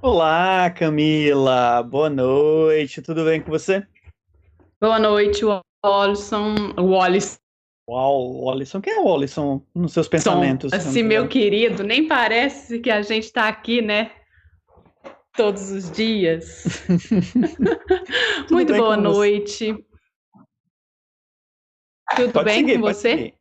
Olá, Camila. Boa noite. Tudo bem com você? Boa noite, Wallison. Wallace. Uau, Wallison. Quem é o Wallison nos seus pensamentos? Assim, meu querido, nem parece que a gente está aqui, né? Todos os dias. Muito boa noite. Você? Tudo pode bem seguir, com você? Seguir.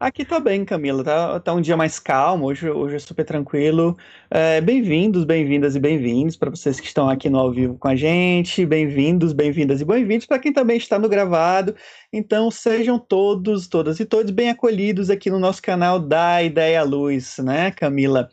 Aqui tá bem, Camila. Tá, tá um dia mais calmo, hoje, hoje é super tranquilo. É, bem-vindos, bem-vindas e bem-vindos para vocês que estão aqui no ao vivo com a gente. Bem-vindos, bem-vindas e bem-vindos para quem também está no gravado. Então, sejam todos, todas e todos bem acolhidos aqui no nosso canal da Ideia Luz, né, Camila?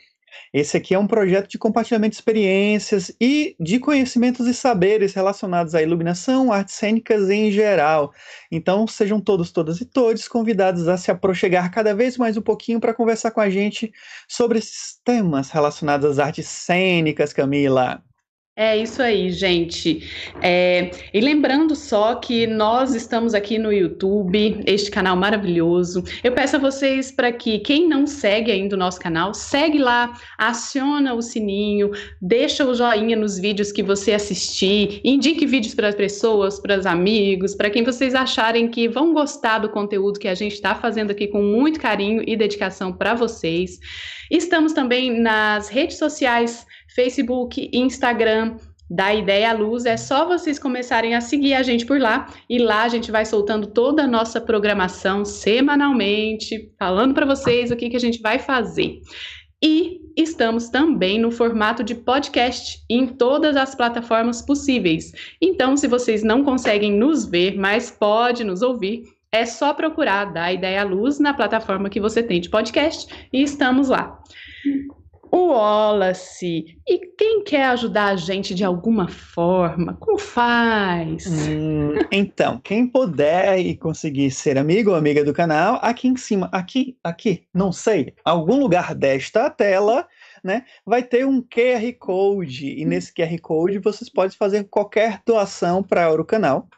Esse aqui é um projeto de compartilhamento de experiências e de conhecimentos e saberes relacionados à iluminação, artes cênicas em geral. Então, sejam todos, todas e todos convidados a se aproximar cada vez mais um pouquinho para conversar com a gente sobre esses temas relacionados às artes cênicas, Camila. É isso aí, gente. É, e lembrando só que nós estamos aqui no YouTube, este canal maravilhoso. Eu peço a vocês para que quem não segue ainda o nosso canal, segue lá, aciona o sininho, deixa o joinha nos vídeos que você assistir, indique vídeos para as pessoas, para os amigos, para quem vocês acharem que vão gostar do conteúdo que a gente está fazendo aqui com muito carinho e dedicação para vocês. Estamos também nas redes sociais Facebook, Instagram, da Ideia Luz. É só vocês começarem a seguir a gente por lá e lá a gente vai soltando toda a nossa programação semanalmente, falando para vocês o que, que a gente vai fazer. E estamos também no formato de podcast em todas as plataformas possíveis. Então, se vocês não conseguem nos ver, mas pode nos ouvir, é só procurar da Ideia Luz na plataforma que você tem de podcast e estamos lá o Wallace. E quem quer ajudar a gente de alguma forma, como faz? Hum, então, quem puder e conseguir ser amigo ou amiga do canal, aqui em cima, aqui, aqui, não sei, algum lugar desta tela, né, vai ter um QR Code. E nesse QR Code vocês podem fazer qualquer doação para o canal.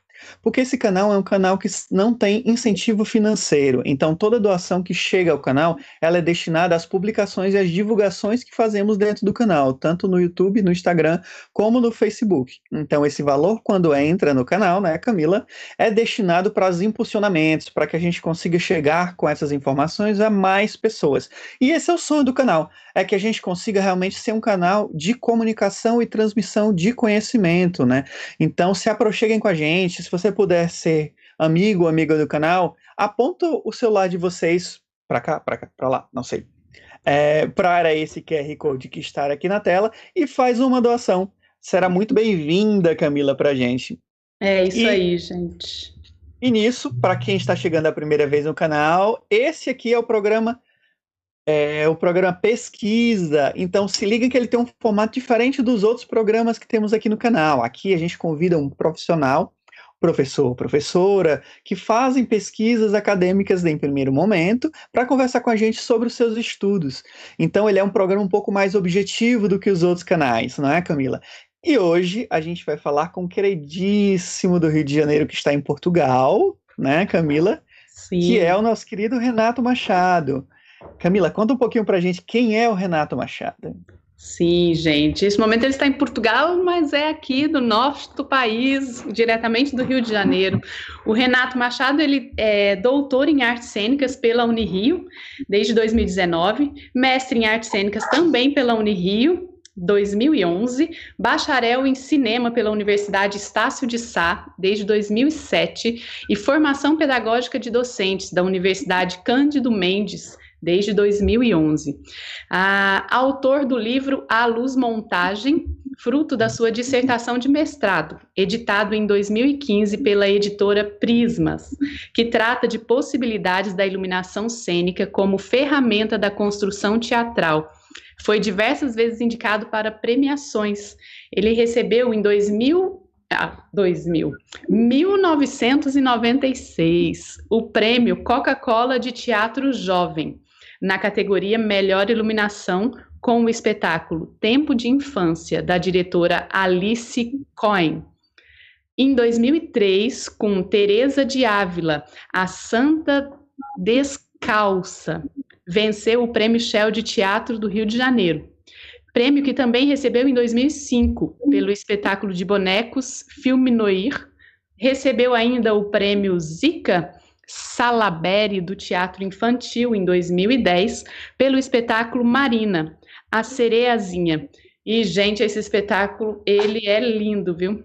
Porque esse canal é um canal que não tem incentivo financeiro. Então, toda doação que chega ao canal, ela é destinada às publicações e às divulgações que fazemos dentro do canal, tanto no YouTube, no Instagram, como no Facebook. Então, esse valor, quando entra no canal, né, Camila, é destinado para os impulsionamentos, para que a gente consiga chegar com essas informações a mais pessoas. E esse é o sonho do canal, é que a gente consiga realmente ser um canal de comunicação e transmissão de conhecimento, né? Então, se aproxeguem com a gente, se você puder ser amigo ou amiga do canal, aponta o celular de vocês para cá, para cá, para lá, não sei. É, para esse QR Code que está aqui na tela e faz uma doação. Será muito bem-vinda, Camila, para a gente. É isso e, aí, gente. E nisso, para quem está chegando a primeira vez no canal, esse aqui é o programa é o programa Pesquisa. Então se liga que ele tem um formato diferente dos outros programas que temos aqui no canal. Aqui a gente convida um profissional professor, professora, que fazem pesquisas acadêmicas em primeiro momento para conversar com a gente sobre os seus estudos. Então, ele é um programa um pouco mais objetivo do que os outros canais, não é, Camila? E hoje a gente vai falar com o queridíssimo do Rio de Janeiro que está em Portugal, né, Camila? Sim. Que é o nosso querido Renato Machado. Camila, conta um pouquinho para a gente quem é o Renato Machado. Sim, gente. Nesse momento ele está em Portugal, mas é aqui do norte do país, diretamente do Rio de Janeiro. O Renato Machado ele é doutor em artes cênicas pela Unirio desde 2019, mestre em artes cênicas também pela Unirio 2011, bacharel em cinema pela Universidade Estácio de Sá desde 2007 e formação pedagógica de docentes da Universidade Cândido Mendes desde 2011. Ah, autor do livro A Luz Montagem, fruto da sua dissertação de mestrado, editado em 2015 pela editora Prismas, que trata de possibilidades da iluminação cênica como ferramenta da construção teatral. Foi diversas vezes indicado para premiações. Ele recebeu em 2000 ah, 2000. 1996, o prêmio Coca-Cola de Teatro Jovem, na categoria Melhor Iluminação com o espetáculo Tempo de Infância, da diretora Alice Cohen. Em 2003, com Teresa de Ávila, a Santa Descalça, venceu o Prêmio Shell de Teatro do Rio de Janeiro. prêmio que também recebeu em 2005 pelo espetáculo de bonecos Filme Noir. Recebeu ainda o prêmio Zika Salaberry do Teatro Infantil em 2010 pelo espetáculo Marina, A Sereazinha. E, gente, esse espetáculo, ele é lindo, viu?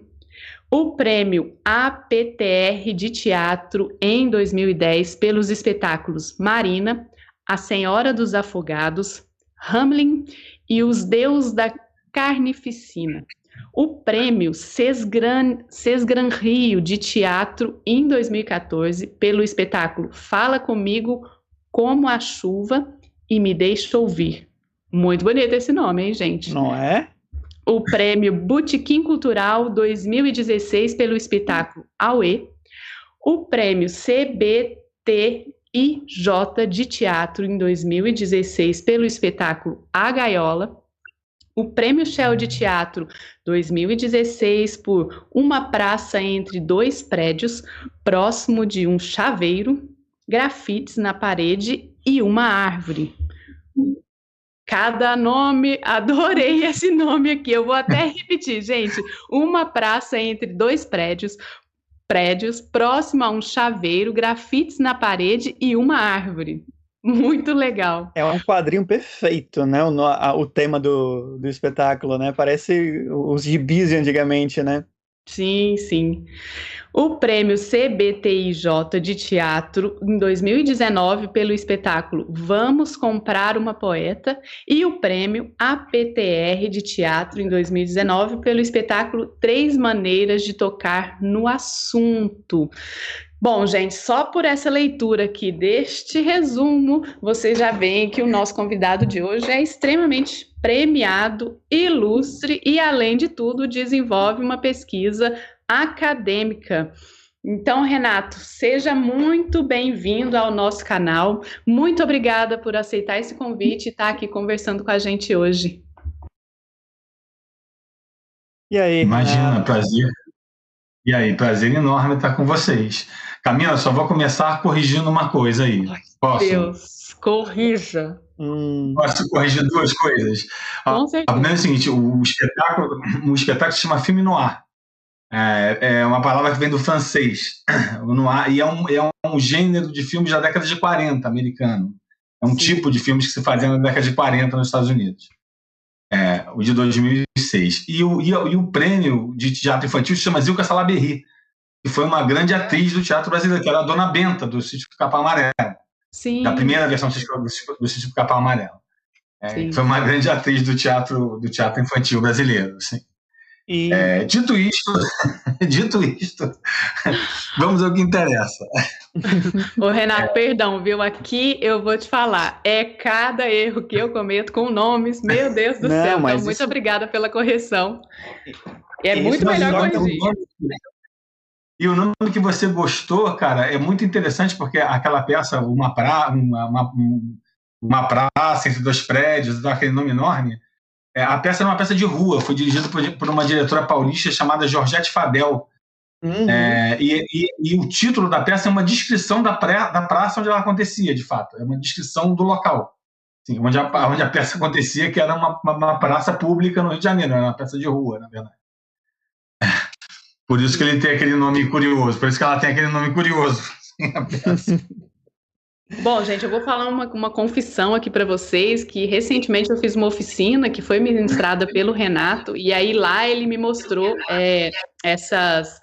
O prêmio APTR de Teatro em 2010 pelos espetáculos Marina, A Senhora dos Afogados, Hamlin e Os Deus da Carnificina o prêmio Sesgran, Sesgran Rio de Teatro em 2014 pelo espetáculo Fala Comigo Como a Chuva e Me Deixa Ouvir. Muito bonito esse nome, hein, gente? Não é? O prêmio Botequim Cultural 2016 pelo espetáculo Aue. O prêmio CBTIJ de Teatro em 2016 pelo espetáculo A Gaiola o Prêmio Shell de Teatro 2016 por Uma Praça entre Dois Prédios, próximo de um chaveiro, grafites na parede e uma árvore. Cada nome, adorei esse nome aqui. Eu vou até repetir, gente. Uma praça entre dois prédios, prédios, próximo a um chaveiro, grafites na parede e uma árvore. Muito legal. É um quadrinho perfeito, né? O, a, o tema do, do espetáculo, né? Parece os gibis de antigamente, né? Sim, sim. O prêmio CBTIJ de teatro em 2019 pelo espetáculo Vamos Comprar uma Poeta e o prêmio APTR de teatro em 2019 pelo espetáculo Três Maneiras de Tocar no Assunto. Bom, gente, só por essa leitura aqui deste resumo, vocês já veem que o nosso convidado de hoje é extremamente premiado, ilustre e, além de tudo, desenvolve uma pesquisa acadêmica. Então, Renato, seja muito bem-vindo ao nosso canal. Muito obrigada por aceitar esse convite e estar aqui conversando com a gente hoje. E aí? Imagina, prazer. E aí, prazer enorme estar com vocês. Camila, só vou começar corrigindo uma coisa aí. Posso? Deus, corrija. Hum. Posso corrigir duas coisas? Com certeza. A primeira é o seguinte: o espetáculo, o espetáculo se chama filme noir. É, é uma palavra que vem do francês. Noir, e é um, é um gênero de filmes da década de 40, americano. É um Sim. tipo de filmes que se fazia na década de 40 nos Estados Unidos. É, o de 2006. E o, e, e o prêmio de teatro infantil se chama Zilka Salaberry que foi uma grande atriz do teatro brasileiro, que era a Dona Benta, do Sítio Capão Amarelo. Sim. Da primeira versão do Sítio Capão Amarelo. É, foi uma grande atriz do teatro, do teatro infantil brasileiro. Assim. E... É, dito isto, dito isto, vamos ao que interessa. Ô Renato, é. perdão, viu? Aqui eu vou te falar, é cada erro que eu cometo com nomes, meu Deus do Não, céu. Então, isso... muito obrigada pela correção. É isso muito melhor corrigir. E o nome que você gostou, cara, é muito interessante porque aquela peça, uma, pra, uma, uma, uma praça entre dois prédios, aquele nome enorme, é, a peça é uma peça de rua, foi dirigida por, por uma diretora paulista chamada Georgette Fadel. Uhum. É, e, e, e, o título da peça é uma descrição da, pré, da praça onde ela acontecia, de fato. É uma descrição do local. Assim, onde, a, onde a peça acontecia, que era uma, uma, uma praça pública no Rio de Janeiro, era uma peça de rua, na verdade. Por isso que ele tem aquele nome curioso, por isso que ela tem aquele nome curioso. Bom, gente, eu vou falar uma, uma confissão aqui para vocês, que recentemente eu fiz uma oficina que foi ministrada pelo Renato, e aí lá ele me mostrou é, essas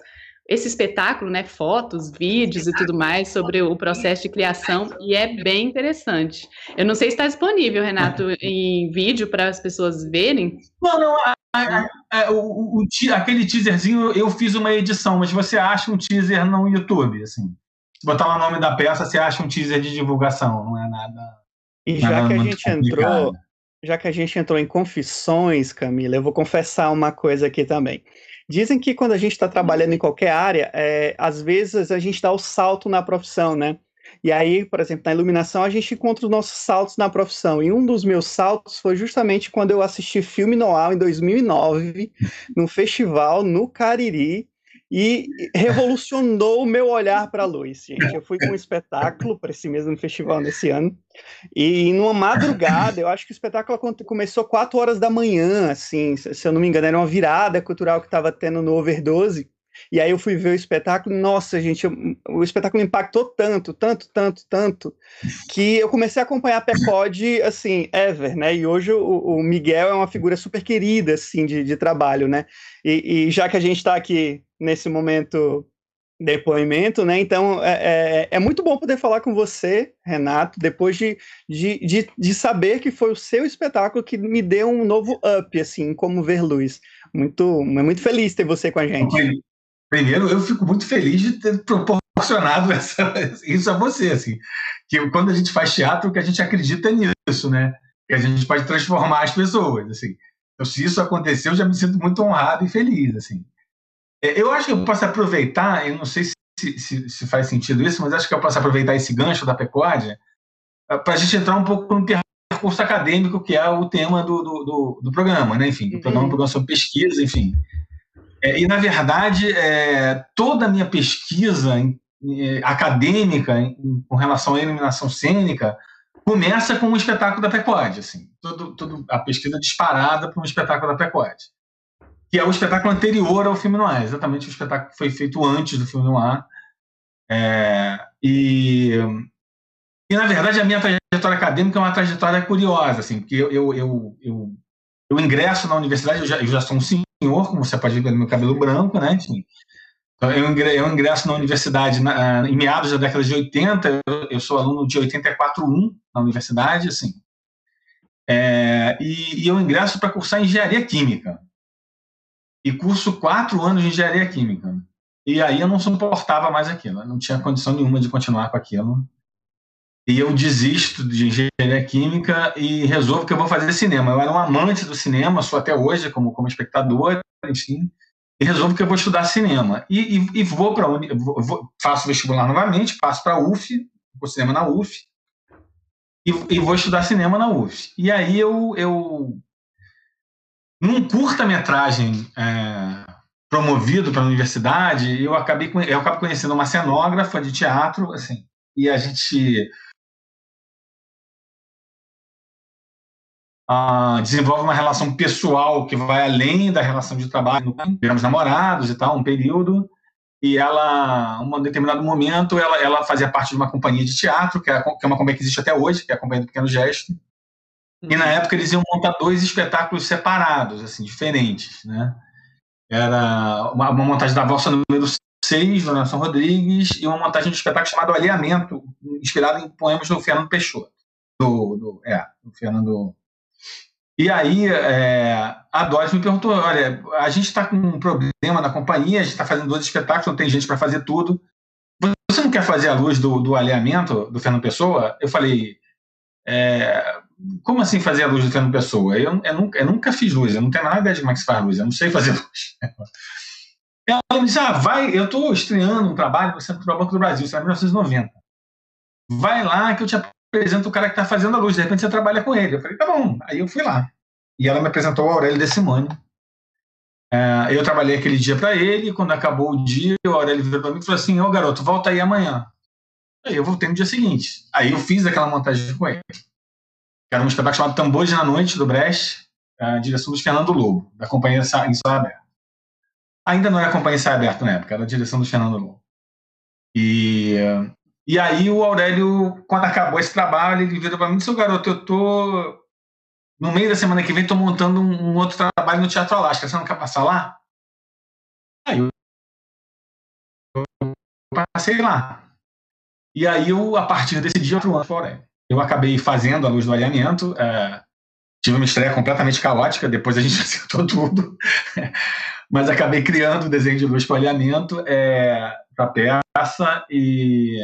esse espetáculo, né, fotos, vídeos e tudo mais sobre o processo de criação e é bem interessante. Eu não sei se está disponível, Renato, em vídeo para as pessoas verem. Não, não. A, a, a, o, o, aquele teaserzinho eu fiz uma edição, mas você acha um teaser no YouTube, assim? Se botar o nome da peça, você acha um teaser de divulgação, não é nada. E já nada que a gente complicado. entrou, já que a gente entrou em confissões, Camila, eu vou confessar uma coisa aqui também. Dizem que quando a gente está trabalhando em qualquer área, é, às vezes a gente dá o salto na profissão, né? E aí, por exemplo, na iluminação, a gente encontra os nossos saltos na profissão. E um dos meus saltos foi justamente quando eu assisti filme Noir em 2009, num festival no Cariri. e revolucionou o meu olhar para a luz, gente. Eu fui com um espetáculo para esse mesmo festival nesse ano, e numa madrugada, eu acho que o espetáculo começou 4 horas da manhã, assim, se eu não me engano, era uma virada cultural que estava tendo no Overdose, e aí eu fui ver o espetáculo, nossa, gente, eu, o espetáculo impactou tanto, tanto, tanto, tanto, que eu comecei a acompanhar a Pecode, assim, ever, né? E hoje o, o, Miguel é uma figura super querida, assim, de, de trabalho, né? E, e já que a gente está aqui nesse momento depoimento, né? Então é, é, é, muito bom poder falar com você, Renato, depois de, de, de, de, saber que foi o seu espetáculo que me deu um novo up, assim, como ver luz. Muito, muito feliz ter você com a gente. Primeiro, eu fico muito feliz de ter proporcionado essa, isso a você, assim, que quando a gente faz teatro, que a gente acredita nisso, né? Que a gente pode transformar as pessoas, assim. Então, se isso aconteceu, eu já me sinto muito honrado e feliz, assim. É, eu acho que eu posso aproveitar, eu não sei se, se, se faz sentido isso, mas acho que eu posso aproveitar esse gancho da Pecode eh, para a gente entrar um pouco no percurso acadêmico, que é o tema do, do, do, do programa, né? Enfim, uhum. programa, um programa sobre pesquisa, enfim. É, e, na verdade, é, toda a minha pesquisa é, acadêmica em, com relação à iluminação cênica começa com o espetáculo da Pecode, assim, todo, todo, a pesquisa disparada para um espetáculo da Pecode, que é o espetáculo anterior ao filme noir, exatamente o espetáculo que foi feito antes do filme noir, é, e, e, na verdade, a minha trajetória acadêmica é uma trajetória curiosa, assim, porque eu, eu, eu, eu, eu ingresso na universidade, eu já, eu já sou um senhor, como você pode ver pelo meu cabelo branco, né? Enfim. Então, eu ingresso na universidade na, em meados da década de 80, eu sou aluno de 84.1 na universidade, assim. É, e, e, eu ingresso para cursar engenharia química. E curso quatro anos de engenharia química. E aí eu não suportava mais aquilo, não tinha condição nenhuma de continuar com aquilo. E eu desisto de engenharia química e resolvo que eu vou fazer cinema. Eu era um amante do cinema, sou até hoje como, como espectador, enfim, e resolvo que eu vou estudar cinema. E, e, e vou para faço vestibular novamente, passo para a UF, vou cinema na UF, e, e, vou estudar cinema na UF. E aí eu, eu num curta-metragem é, promovido para a universidade, eu acabei eu acabo conhecendo uma cenógrafa de teatro, assim, e a gente uh, desenvolve uma relação pessoal que vai além da relação de trabalho, viramos namorados e tal, um período, e ela, um determinado momento, ela, ela fazia parte de uma companhia de teatro, que é, que é uma companhia que existe até hoje, que é a Companhia do Pequeno Gesto, e na uhum. época eles iam montar dois espetáculos separados, assim, diferentes, né? Era uma, uma montagem da Valsa número 6, do Nelson Rodrigues, e uma montagem de espetáculo chamado Alinhamento, inspirado em poemas do Fernando Peixoto. Do, do, é, do Fernando e aí é, a Doris me perguntou: olha, a gente está com um problema na companhia, a gente está fazendo dois espetáculos, não tem gente para fazer tudo. Você não quer fazer a luz do, do alinhamento do Fernando Pessoa? Eu falei: é, como assim fazer a luz do Fernando Pessoa? Eu, eu, nunca, eu nunca fiz luz, eu não tenho a menor ideia de como é que se faz luz, eu não sei fazer luz. Ela me disse: ah, vai, eu estou estreando um trabalho no Centro Banco do Brasil, isso é 1990. Vai lá que eu te apresenta o cara que está fazendo a luz, de repente você trabalha com ele. Eu falei, tá bom. Aí eu fui lá. E ela me apresentou o Aurélio Decimani. É, eu trabalhei aquele dia para ele, quando acabou o dia, o Aurélio virou para mim e falou assim: Ô garoto, volta aí amanhã. Aí eu voltei no dia seguinte. Aí eu fiz aquela montagem com ele. Era um espetáculo chamado Tambores na Noite, do Brecht, a direção do Fernando Lobo, da Companhia em Ensaio Aberto. Ainda não era a Companhia Ensaio Aberto na época, era a direção do Fernando Lobo. E e aí o Aurélio, quando acabou esse trabalho, ele virou para mim, seu garoto, eu tô no meio da semana que vem tô montando um, um outro trabalho no Teatro Alasca, você não quer passar lá? Aí eu, passei lá. E aí eu, a partir desse dia, eu ano fora. Eu acabei fazendo a luz do alinhamento, é, tive uma estreia completamente caótica, depois a gente acertou tudo, mas acabei criando o desenho de luz para alinhamento é, para peça e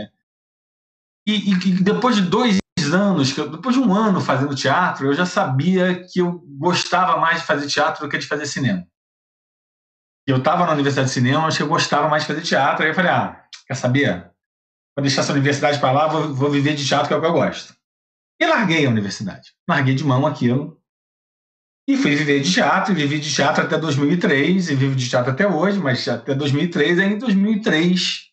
e, e, depois de dois anos, depois de um ano fazendo teatro, eu já sabia que eu gostava mais de fazer teatro do que de fazer cinema. Eu estava na Universidade de Cinema, que eu gostava mais de fazer teatro. Aí eu falei, ah, quer saber? Vou deixar essa universidade para lá, vou, vou viver de teatro, que é o que eu gosto. E larguei a universidade. Larguei de mão aquilo. E fui viver de teatro, e vivi de teatro até 2003, e vivo de teatro até hoje, mas até 2003, aí em 2003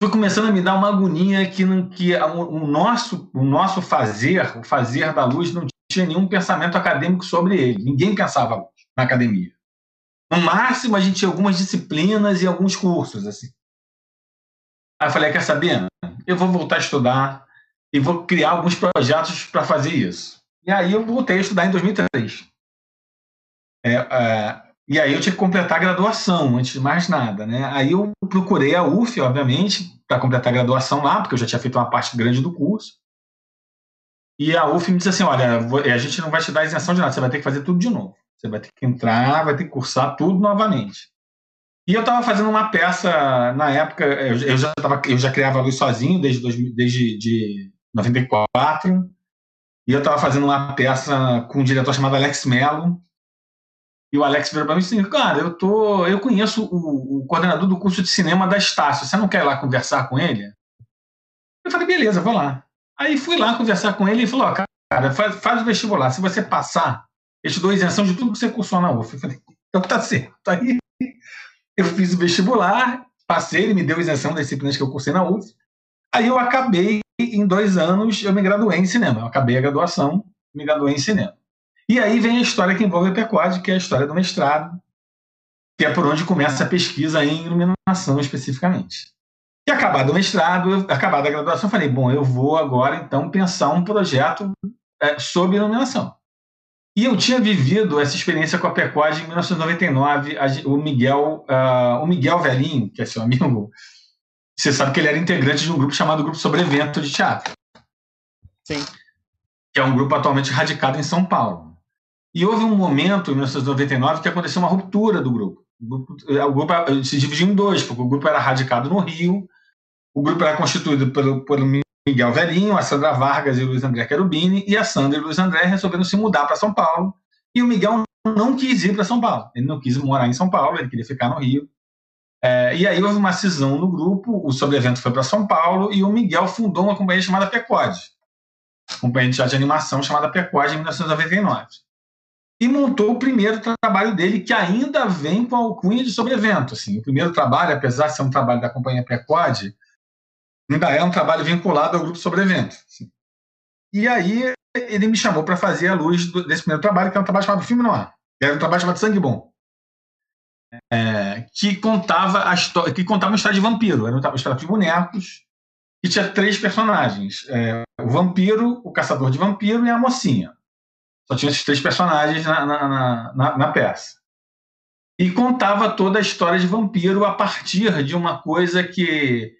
foi começando a me dar uma agonia que, que o, nosso, o nosso fazer, o fazer da luz, não tinha nenhum pensamento acadêmico sobre ele. Ninguém pensava na academia. No máximo, a gente tinha algumas disciplinas e alguns cursos. assim. Aí eu falei, quer saber? Eu vou voltar a estudar e vou criar alguns projetos para fazer isso. E aí eu voltei a estudar em 2003. É, é, e aí eu tinha que completar a graduação, antes de mais nada. Né? Aí eu procurei a UF, obviamente, para completar a graduação lá, porque eu já tinha feito uma parte grande do curso. E a UF me disse assim, olha, a gente não vai te dar isenção de nada, você vai ter que fazer tudo de novo. Você vai ter que entrar, vai ter que cursar tudo novamente. E eu estava fazendo uma peça na época, eu, já tava, eu já criava luz sozinho desde, desde de 94, e eu estava fazendo uma peça com um diretor chamado Alex Mello, e o Alex virou para mim e disse, cara, eu, tô, eu conheço o, o, coordenador do curso de cinema da Estácio, você não quer ir lá conversar com ele? Eu falei, beleza, vou lá. Aí fui lá conversar com ele e falou, cara, faz, faz o vestibular, se você passar, eu te dou isenção de tudo que você cursou na UF. Eu falei, então tá certo. Aí eu fiz o vestibular, passei, ele me deu isenção das disciplinas que eu cursei na UF. Aí eu acabei, em dois anos, eu me graduei em cinema. Eu acabei a graduação, me graduei em cinema. E aí vem a história que envolve a PECOD, que é a história do mestrado, que é por onde começa a pesquisa em iluminação especificamente. E acabado o mestrado, acabada a graduação, falei, bom, eu vou agora então pensar um projeto é, sobre iluminação. E eu tinha vivido essa experiência com a PECOD em 1999. O Miguel, uh, o Miguel Velhinho, que é seu amigo, você sabe que ele era integrante de um grupo chamado Grupo Sobre Evento de Teatro. Sim. Que é um grupo atualmente radicado em São Paulo. E houve um momento, em 1999, que aconteceu uma ruptura do grupo. O grupo, o grupo se dividiu em dois, porque o grupo era radicado no Rio, o grupo era constituído pelo, pelo Miguel Velhinho, a Sandra Vargas e o Luiz André Cherubini, e a Sandra e o Luiz André resolveram se mudar para São Paulo, e o Miguel não quis ir para São Paulo, ele não quis morar em São Paulo, ele queria ficar no Rio. É, e aí houve uma cisão no grupo, o sobrevento foi para São Paulo, e o Miguel fundou uma companhia chamada Pecode, companhia de teatro de animação chamada Pecode, em 1999. E montou o primeiro trabalho dele, que ainda vem com a alcunha de sobrevento. Assim. O primeiro trabalho, apesar de ser um trabalho da companhia Pecode, ainda é um trabalho vinculado ao grupo Sobrevento. Assim. E aí ele me chamou para fazer a luz desse primeiro trabalho, que é um trabalho chamado Filme Noir. Era um trabalho chamado Sangue Bom. É, que contava a história, que contava uma história de vampiro. Era uma história de bonecos que tinha três personagens: é, o vampiro, o caçador de vampiro e a mocinha. Só tinha esses três personagens na, na, na, na peça. E contava toda a história de vampiro a partir de uma coisa que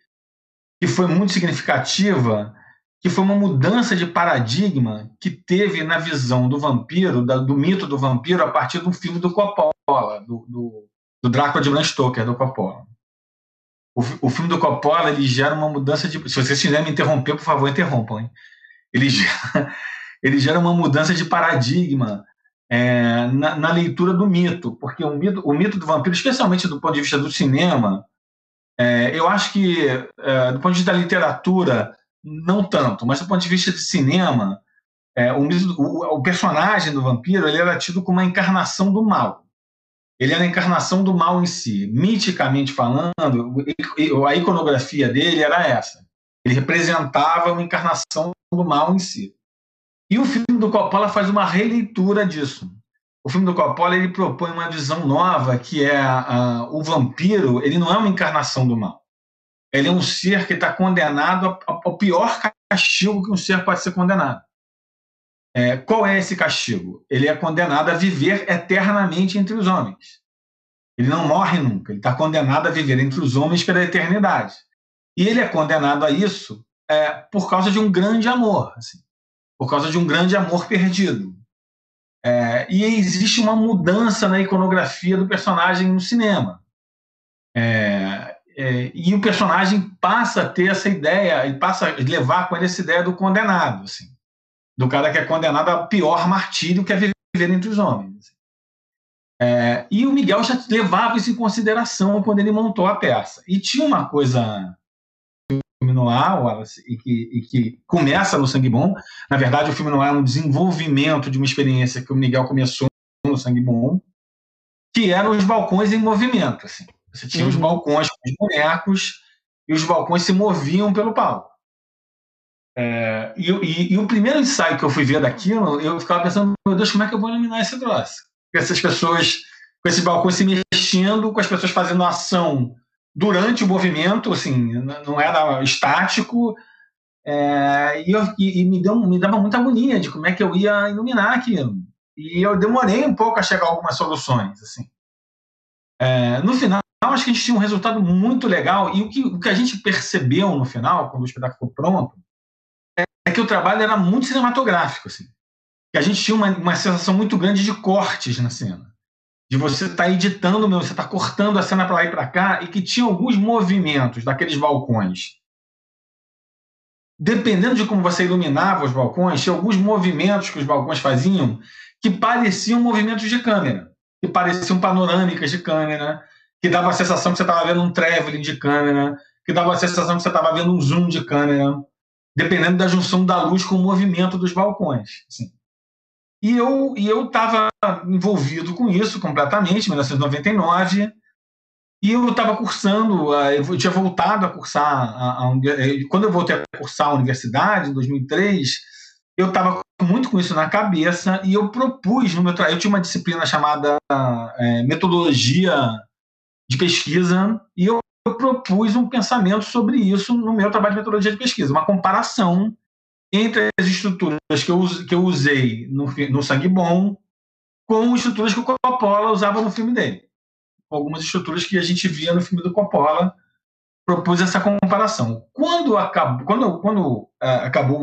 que foi muito significativa, que foi uma mudança de paradigma que teve na visão do vampiro, do mito do vampiro, a partir do filme do Coppola, do, do, do Drácula de Bram Stoker, do Coppola. O, o, filme do Coppola ele gera uma mudança de. Se vocês quiserem me interromper, por favor, interrompam. Hein? Ele, gera, ele gera uma mudança de paradigma é, na, na, leitura do mito, porque o mito, o mito do vampiro, especialmente do ponto de vista do cinema, é, eu acho que, é, do ponto de vista da literatura, não tanto, mas do ponto de vista de cinema, é, o, o, o, personagem do vampiro ele era tido como uma encarnação do mal. Ele era a encarnação do mal em si. Miticamente falando, a iconografia dele era essa. Ele representava uma encarnação do mal em si. E o filme do Coppola faz uma releitura disso. O filme do Coppola ele propõe uma visão nova que é o vampiro ele não é uma encarnação do mal. Ele é um ser que está condenado ao pior castigo que um ser pode ser condenado. É, qual é esse castigo? Ele é condenado a viver eternamente entre os homens. Ele não morre nunca ele está condenado a viver entre os homens pela eternidade. E ele é condenado a isso é, por causa de um grande amor assim, por causa de um grande amor perdido é, e existe uma mudança na iconografia do personagem no cinema. É, é, e o personagem passa a ter essa ideia, e passa a levar com ele essa ideia do condenado, assim, do cara que é condenado ao pior martírio que é viver entre os homens. Assim. É, e o Miguel já levava isso em consideração quando ele montou a peça. E tinha uma coisa noir, Wallace, e que, e que começa no Sangue Bom. Na verdade, o filme noir é um desenvolvimento de uma experiência que o Miguel começou no Sangue Bom, que eram os balcões em movimento. Assim. Você tinha uhum. os balcões com os bonecos e os balcões se moviam pelo palco. É, e, e, e, o primeiro ensaio que eu fui ver daquilo, eu ficava pensando, meu Deus, como é que eu vou iluminar esse troço? Com essas pessoas, com esses balcões se mexendo, com as pessoas fazendo ação durante o movimento, assim, não era estático, é, e, eu, e, me, deu, me dava muita agonia de como é que eu ia iluminar aquilo. E eu demorei um pouco a chegar a algumas soluções, assim. É, no final, acho que a gente tinha um resultado muito legal, e o que, o que a gente percebeu no final, quando o espetáculo ficou pronto, é que o trabalho era muito cinematográfico, assim. Que a gente tinha uma, uma sensação muito grande de cortes na cena de você estar tá editando, você estar tá cortando a cena para lá e para cá, e que tinha alguns movimentos daqueles balcões. Dependendo de como você iluminava os balcões, tinha alguns movimentos que os balcões faziam que pareciam movimentos de câmera, que pareciam panorâmicas de câmera, que dava a sensação que você estava vendo um traveling de câmera, que dava a sensação que você estava vendo um zoom de câmera, dependendo da junção da luz com o movimento dos balcões. Assim. E eu e eu estava envolvido com isso completamente, em 1999. E eu estava cursando, eu tinha voltado a cursar, a, a, quando eu voltei a cursar a universidade, em 2003, eu estava muito com isso na cabeça e eu propus no meu eu tinha uma disciplina chamada é, metodologia de pesquisa e eu, eu propus um pensamento sobre isso no meu trabalho de metodologia de pesquisa, uma comparação entre as estruturas que eu, que eu usei no, no Sangue Bom com estruturas que o Coppola usava no filme dele. Algumas estruturas que a gente via no filme do Coppola, propus essa comparação. Quando acabou, quando, quando uh, acabou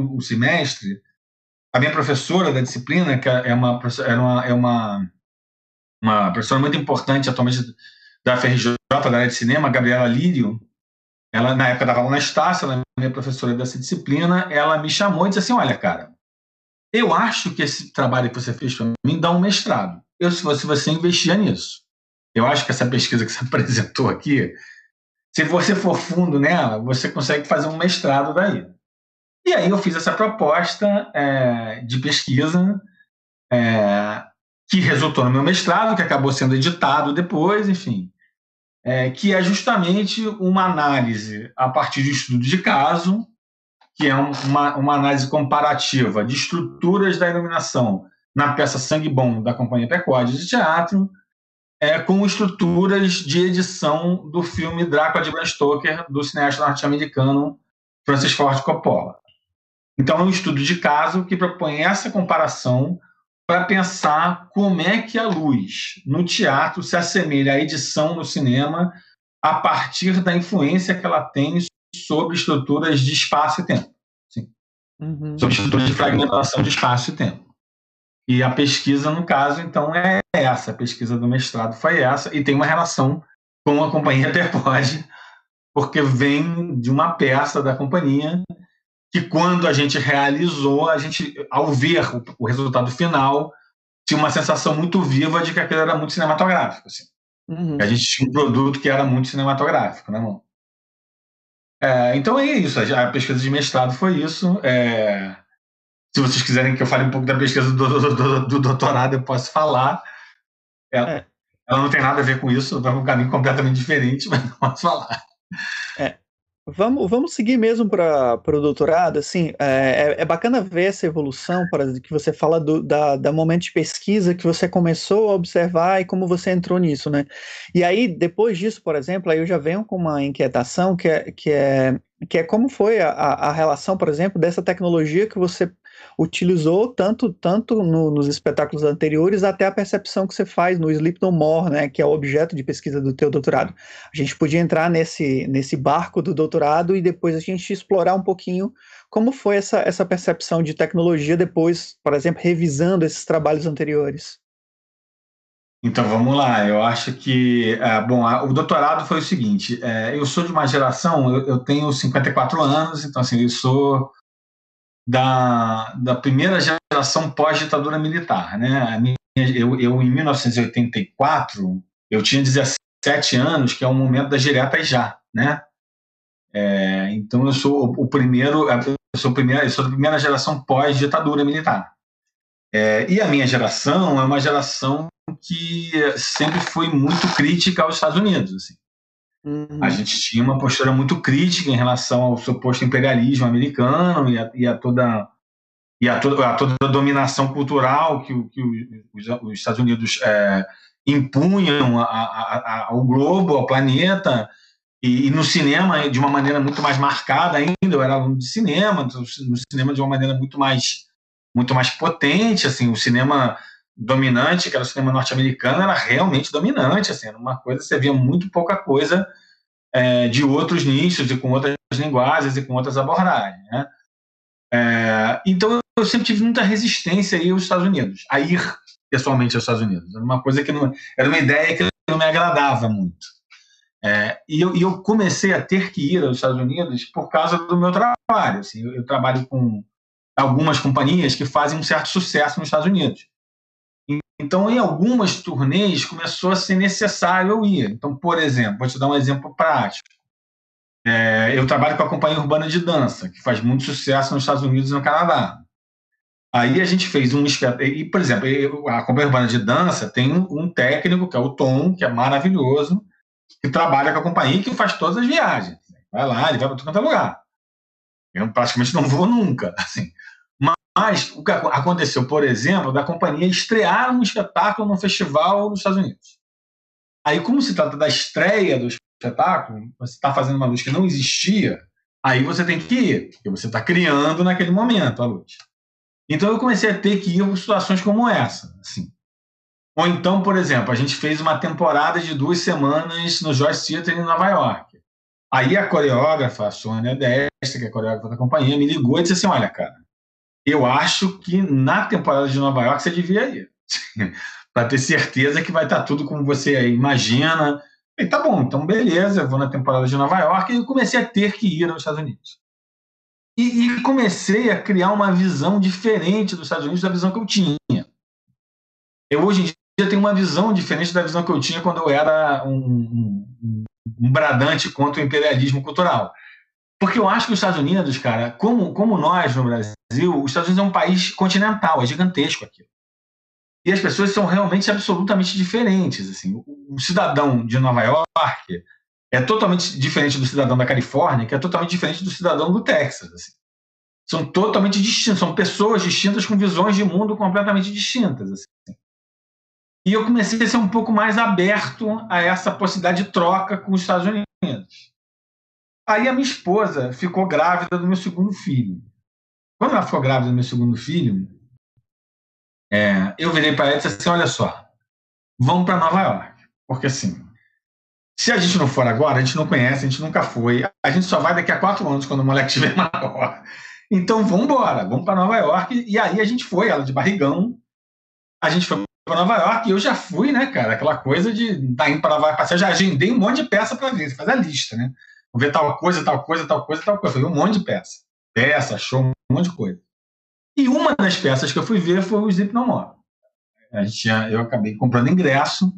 o semestre, a minha professora da disciplina, que é uma, é uma, é uma, uma professora muito importante atualmente da FRJ, da área de cinema, Gabriela Lírio, ela na época dava aula na Estácio, ela é minha professora dessa disciplina, ela me chamou e disse assim, olha, cara, eu acho que esse trabalho que você fez para mim dá um mestrado. Eu, se você, você investia nisso. Eu acho que essa pesquisa que você apresentou aqui, se você for fundo nela, você consegue fazer um mestrado daí. E aí eu fiz essa proposta é, de pesquisa é, que resultou no meu mestrado, que acabou sendo editado depois, enfim é, que é justamente uma análise a partir de estudo de caso, que é uma, uma análise comparativa de estruturas da iluminação na peça Sangue Bom da Companhia Pecode de Teatro, é, com estruturas de edição do filme Drácula de Bram Stoker, do cineasta norte-americano Francis Ford Coppola. Então, é um estudo de caso que propõe essa comparação para pensar como é que a luz no teatro se assemelha à edição no cinema a partir da influência que ela tem sobre estruturas de espaço e tempo. Sim. Uhum. Sobre estruturas de fragmentação de espaço e tempo. E a pesquisa, no caso, então, é essa. A pesquisa do mestrado foi essa, e tem uma relação com a companhia Perpode, porque vem de uma peça da companhia que quando a gente realizou, a gente, ao ver o, o, resultado final, tinha uma sensação muito viva de que aquilo era muito cinematográfico. Assim. Uhum. A gente tinha um produto que era muito cinematográfico, né, mano? É, então é isso, a pesquisa de mestrado foi isso. É, se vocês quiserem que eu fale um pouco da pesquisa do, do, do, do doutorado, eu posso falar. Ela, é. ela, não tem nada a ver com isso, vai um caminho completamente diferente, mas não posso falar. É, Vamos, vamos seguir mesmo para o doutorado, assim, é, é, é, bacana ver essa evolução, para que você fala do, da, da momento de pesquisa que você começou a observar e como você entrou nisso, né? E aí, depois disso, por exemplo, aí eu já venho com uma inquietação que é, que é, que é como foi a, a relação, por exemplo, dessa tecnologia que você utilizou tanto, tanto no, nos espetáculos anteriores até a percepção que você faz no Sleep No More, né, que é o objeto de pesquisa do teu doutorado. A gente podia entrar nesse, nesse barco do doutorado e depois a gente explorar um pouquinho como foi essa, essa percepção de tecnologia depois, por exemplo, revisando esses trabalhos anteriores. Então vamos lá, eu acho que. É, bom, o doutorado foi o seguinte: é, eu sou de uma geração, eu, tenho 54 anos, então assim, eu sou da, da primeira geração pós-ditadura militar. Né? Minha, eu, eu, em 1984, eu tinha 17 anos, que é o momento das diretas já. Né? É, então eu sou o primeiro, eu sou, primeira, eu sou da primeira geração pós-ditadura militar. É, e a minha geração é uma geração que sempre foi muito crítica aos Estados Unidos. Assim. Uhum. A gente tinha uma postura muito crítica em relação ao suposto imperialismo americano e a, e a toda e a toda, a toda a dominação cultural que, que os, os, Estados Unidos é, impunham a, a, ao globo, ao planeta, e, e, no cinema de uma maneira muito mais marcada ainda. Eu era aluno de cinema, no cinema de uma maneira muito mais muito mais potente, assim, o cinema dominante, que era o cinema norte-americano, era realmente dominante, assim, era uma coisa, você via muito pouca coisa é, de outros nichos e com outras linguagens e com outras abordagens, né? É, então eu sempre tive muita resistência aí aos Estados Unidos, a ir pessoalmente aos Estados Unidos. Era uma coisa que não, era uma ideia que não me agradava muito. É, e, eu, e, eu, comecei a ter que ir aos Estados Unidos por causa do meu trabalho. Assim, eu, eu trabalho com algumas companhias que fazem um certo sucesso nos Estados Unidos. Então, em algumas turnês, começou a ser necessário eu ir. Então, por exemplo, vou te dar um exemplo prático. É, eu trabalho com a Companhia Urbana de Dança, que faz muito sucesso nos Estados Unidos e no Canadá. Aí a gente fez um espetáculo. E, por exemplo, a Companhia Urbana de Dança tem um técnico, que é o Tom, que é maravilhoso, que trabalha com a companhia e que faz todas as viagens. Vai lá, ele vai para todo é lugar. Eu praticamente não vou nunca. Assim. Mas o que aconteceu, por exemplo, da companhia estrear um espetáculo num festival nos Estados Unidos. Aí, como se trata da estreia do espetáculo, você está fazendo uma luz que não existia, aí você tem que ir, porque você está criando naquele momento a luz. Então eu comecei a ter que ir em situações como essa. Assim. Ou então, por exemplo, a gente fez uma temporada de duas semanas no Joyce Theater em Nova York. Aí a coreógrafa, a Sônia Desta, que é a coreógrafa da companhia, me ligou e disse assim: Olha, cara, eu acho que na temporada de Nova York você devia ir. para ter certeza que vai estar tá tudo como você imagina. E tá bom, então beleza, eu vou na temporada de Nova York e comecei a ter que ir aos Estados Unidos. E, e, comecei a criar uma visão diferente dos Estados Unidos da visão que eu tinha. Eu hoje em dia tenho uma visão diferente da visão que eu tinha quando eu era um, um, um bradante contra o imperialismo cultural. Porque eu acho que os Estados Unidos, cara, como, como nós no Brasil, os Estados Unidos é um país continental, é gigantesco aqui. E as pessoas são realmente absolutamente diferentes. Assim. O, o cidadão de Nova York é totalmente diferente do cidadão da Califórnia, que é totalmente diferente do cidadão do Texas. Assim. São totalmente distintos, são pessoas distintas com visões de mundo completamente distintas. Assim. E eu comecei a ser um pouco mais aberto a essa possibilidade de troca com os Estados Unidos. Aí a minha esposa ficou grávida do meu segundo filho. Quando ela ficou grávida do meu segundo filho, é, eu virei para ela e disse assim: olha só, vamos para Nova York. Porque assim, se a gente não for agora, a gente não conhece, a gente nunca foi. A gente só vai daqui a quatro anos, quando o moleque estiver maior. Então vamos embora, vamos para Nova York. E aí a gente foi, ela de barrigão. A gente foi para Nova York e eu já fui, né, cara? Aquela coisa de tá indo para Nova York. Eu já agendei um monte de peça para ver, você faz a lista, né? Ver tal coisa, tal coisa, tal coisa, tal coisa. Foi um monte de peça. Peça, show, um monte de coisa. E uma das peças que eu fui ver foi o More. A gente tinha, eu acabei comprando ingresso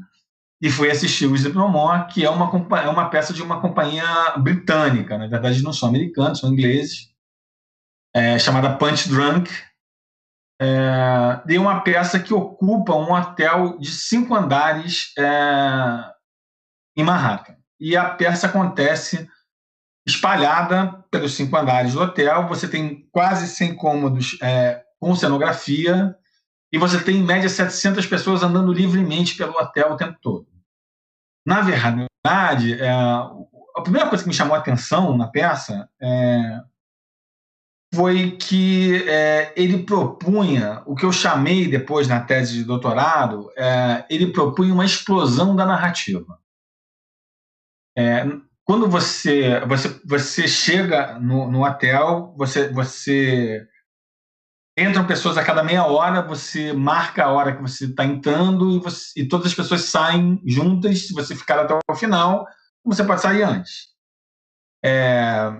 e fui assistir o More, que é uma, é uma peça de uma companhia britânica. Na verdade, não são americanos, são ingleses. É, chamada Punch Drunk. É, e uma peça que ocupa um hotel de cinco andares é, em Manhattan. E a peça acontece espalhada pelos cinco andares do hotel. Você tem quase 100 cômodos é, com cenografia e você tem, em média, 700 pessoas andando livremente pelo hotel o tempo todo. Na verdade, é, a primeira coisa que me chamou a atenção na peça é, foi que é, ele propunha, o que eu chamei depois na tese de doutorado, é, ele propunha uma explosão da narrativa. É, quando você você, você chega no, no hotel, você, você entram pessoas a cada meia hora, você marca a hora que você está entrando e, você, e todas as pessoas saem juntas. Se você ficar até o final, você pode sair antes. É,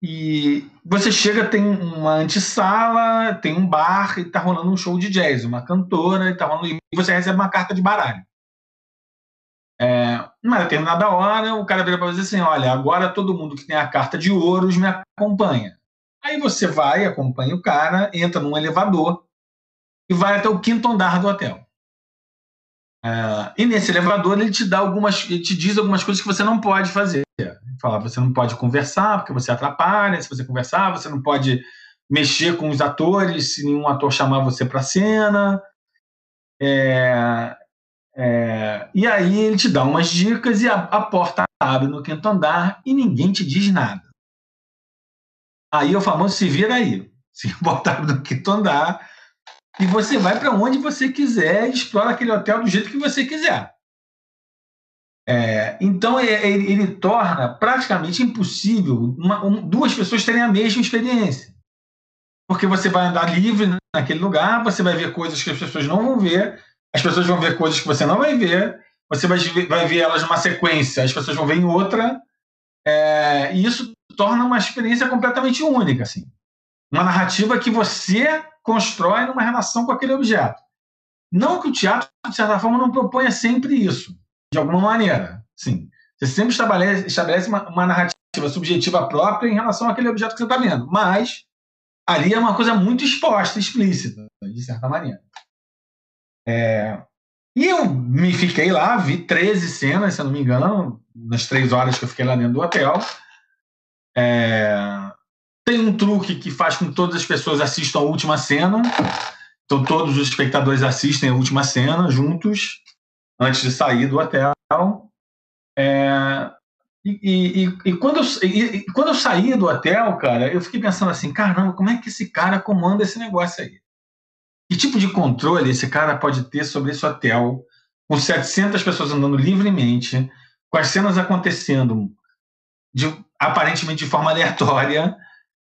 e você chega, tem uma antessala, tem um bar e está rolando um show de jazz, uma cantora, e, tá rolando, e você recebe uma carta de baralho. É, numa determinada hora, o cara vira para você assim: olha, agora todo mundo que tem a carta de ouros me acompanha. Aí você vai, acompanha o cara, entra num elevador e vai até o quinto andar do hotel. É, e nesse elevador ele te dá algumas, ele te diz algumas coisas que você não pode fazer. Ele fala, você não pode conversar porque você atrapalha. Se você conversar, você não pode mexer com os atores se nenhum ator chamar você para cena. É, é, e aí ele te dá umas dicas e a, a porta abre no quinto andar e ninguém te diz nada. Aí o famoso se vira aí. Se botar no quinto andar, e você vai para onde você quiser, explora aquele hotel do jeito que você quiser. É, então ele, ele, torna praticamente impossível uma, um, duas pessoas terem a mesma experiência. Porque você vai andar livre naquele lugar, você vai ver coisas que as pessoas não vão ver, as pessoas vão ver coisas que você não vai ver, você vai, vai ver elas numa sequência, as pessoas vão ver em outra, é, e isso torna uma experiência completamente única. Assim. Uma narrativa que você constrói numa relação com aquele objeto. Não que o teatro, de certa forma, não proponha sempre isso, de alguma maneira. Sim. Você sempre estabelece, estabelece uma, uma narrativa subjetiva própria em relação àquele objeto que você está vendo. Mas ali é uma coisa muito exposta, explícita, de certa maneira. É, e eu me fiquei lá, vi 13 cenas, se eu não me engano, nas três horas que eu fiquei lá dentro do hotel. É, tem um truque que faz com que todas as pessoas assistam a última cena. Então todos os espectadores assistem a última cena juntos antes de sair do hotel. É, e, e, e, quando eu, e, quando eu saí do hotel, cara, eu fiquei pensando assim, caramba, como é que esse cara comanda esse negócio aí? Que tipo de controle esse cara pode ter sobre esse hotel, com 700 pessoas andando livremente, com as cenas acontecendo de, aparentemente de forma aleatória,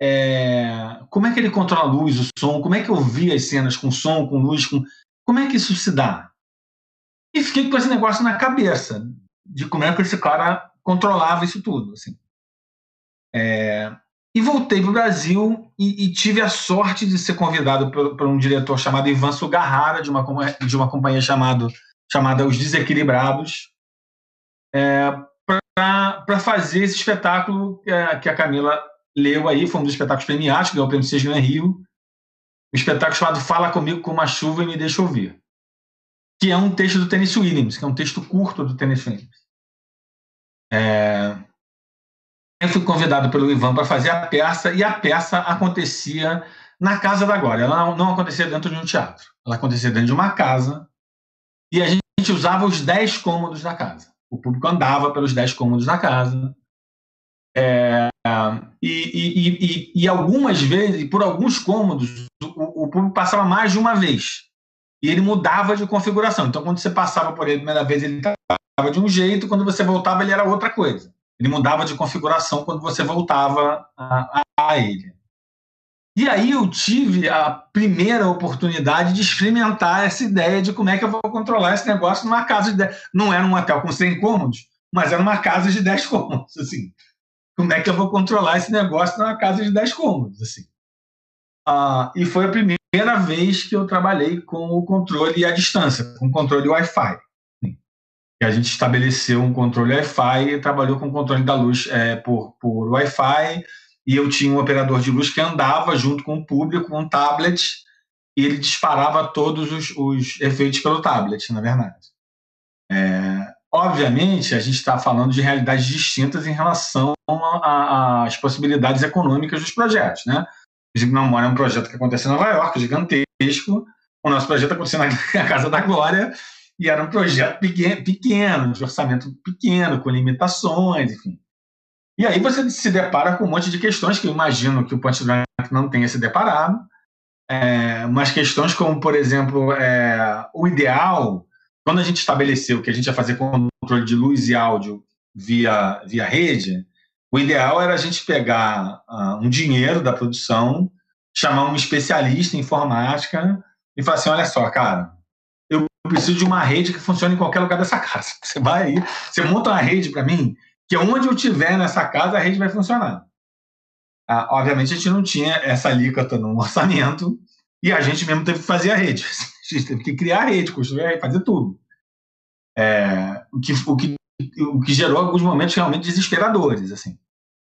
é, como é que ele controla a luz, o som? Como é que eu vi as cenas com som, com luz? Com, como é que isso se dá? E fiquei com esse negócio na cabeça de como é que esse cara controlava isso tudo. Assim. É, e voltei para o Brasil e, e, tive a sorte de ser convidado por um diretor chamado Ivan Sugarrara, de uma, de uma companhia chamado, chamada Os Desequilibrados, é, para fazer esse espetáculo que a, que Camila leu aí, foi um dos espetáculos premiados, ganhou o prêmio Seja em Rio, um espetáculo chamado Fala Comigo com uma Chuva e Me Deixa Ouvir, que é um texto do Tennessee Williams, que é um texto curto do Tennessee Williams. É... Eu fui convidado pelo Ivan para fazer a peça, e a peça acontecia na Casa da Glória. Ela não, não acontecia dentro de um teatro, ela acontecia dentro de uma casa, e a gente usava os dez cômodos da casa. O público andava pelos dez cômodos da casa, é, e, e, e, e, algumas vezes, por alguns cômodos, o, o, público passava mais de uma vez. E ele mudava de configuração. Então, quando você passava por ele a primeira vez, ele estava de um jeito, quando você voltava, ele era outra coisa. Ele mudava de configuração quando você voltava a, a, ele. E aí eu tive a primeira oportunidade de experimentar essa ideia de como é que eu vou controlar esse negócio numa casa de 10. Não era um hotel com 100 cômodos, mas era uma casa de 10 cômodos. Assim como é que eu vou controlar esse negócio numa casa de 10 cômodos, assim. Ah, e foi a primeira vez que eu trabalhei com o controle à distância, com o controle Wi-Fi. E a gente estabeleceu um controle Wi-Fi e trabalhou com o controle da luz é, por, por Wi-Fi, e eu tinha um operador de luz que andava junto com o público, com um tablet, e ele disparava todos os, os efeitos pelo tablet, na verdade. É, Obviamente, a gente está falando de realidades distintas em relação às possibilidades econômicas dos projetos. Né? O Memória é um projeto que acontece em Nova York, gigantesco. O nosso projeto aconteceu na Casa da Glória e era um projeto pequeno, pequeno, de orçamento pequeno, com limitações, enfim. E aí você se depara com um monte de questões que eu imagino que o Ponte não tenha se deparado, é, mas questões como, por exemplo, é, o ideal quando a gente estabeleceu que a gente ia fazer controle de luz e áudio via, via rede, o ideal era a gente pegar uh, um dinheiro da produção, chamar um especialista em informática e falar assim: olha só, cara, eu preciso de uma rede que funcione em qualquer lugar dessa casa. Você vai aí, você monta uma rede para mim, que onde eu estiver nessa casa, a rede vai funcionar. Ah, obviamente, a gente não tinha essa alíquota no orçamento e a gente mesmo teve que fazer a rede. A gente teve que criar a rede, construir a rede, fazer tudo. É, o, que, o, que, o que gerou alguns momentos realmente desesperadores, assim.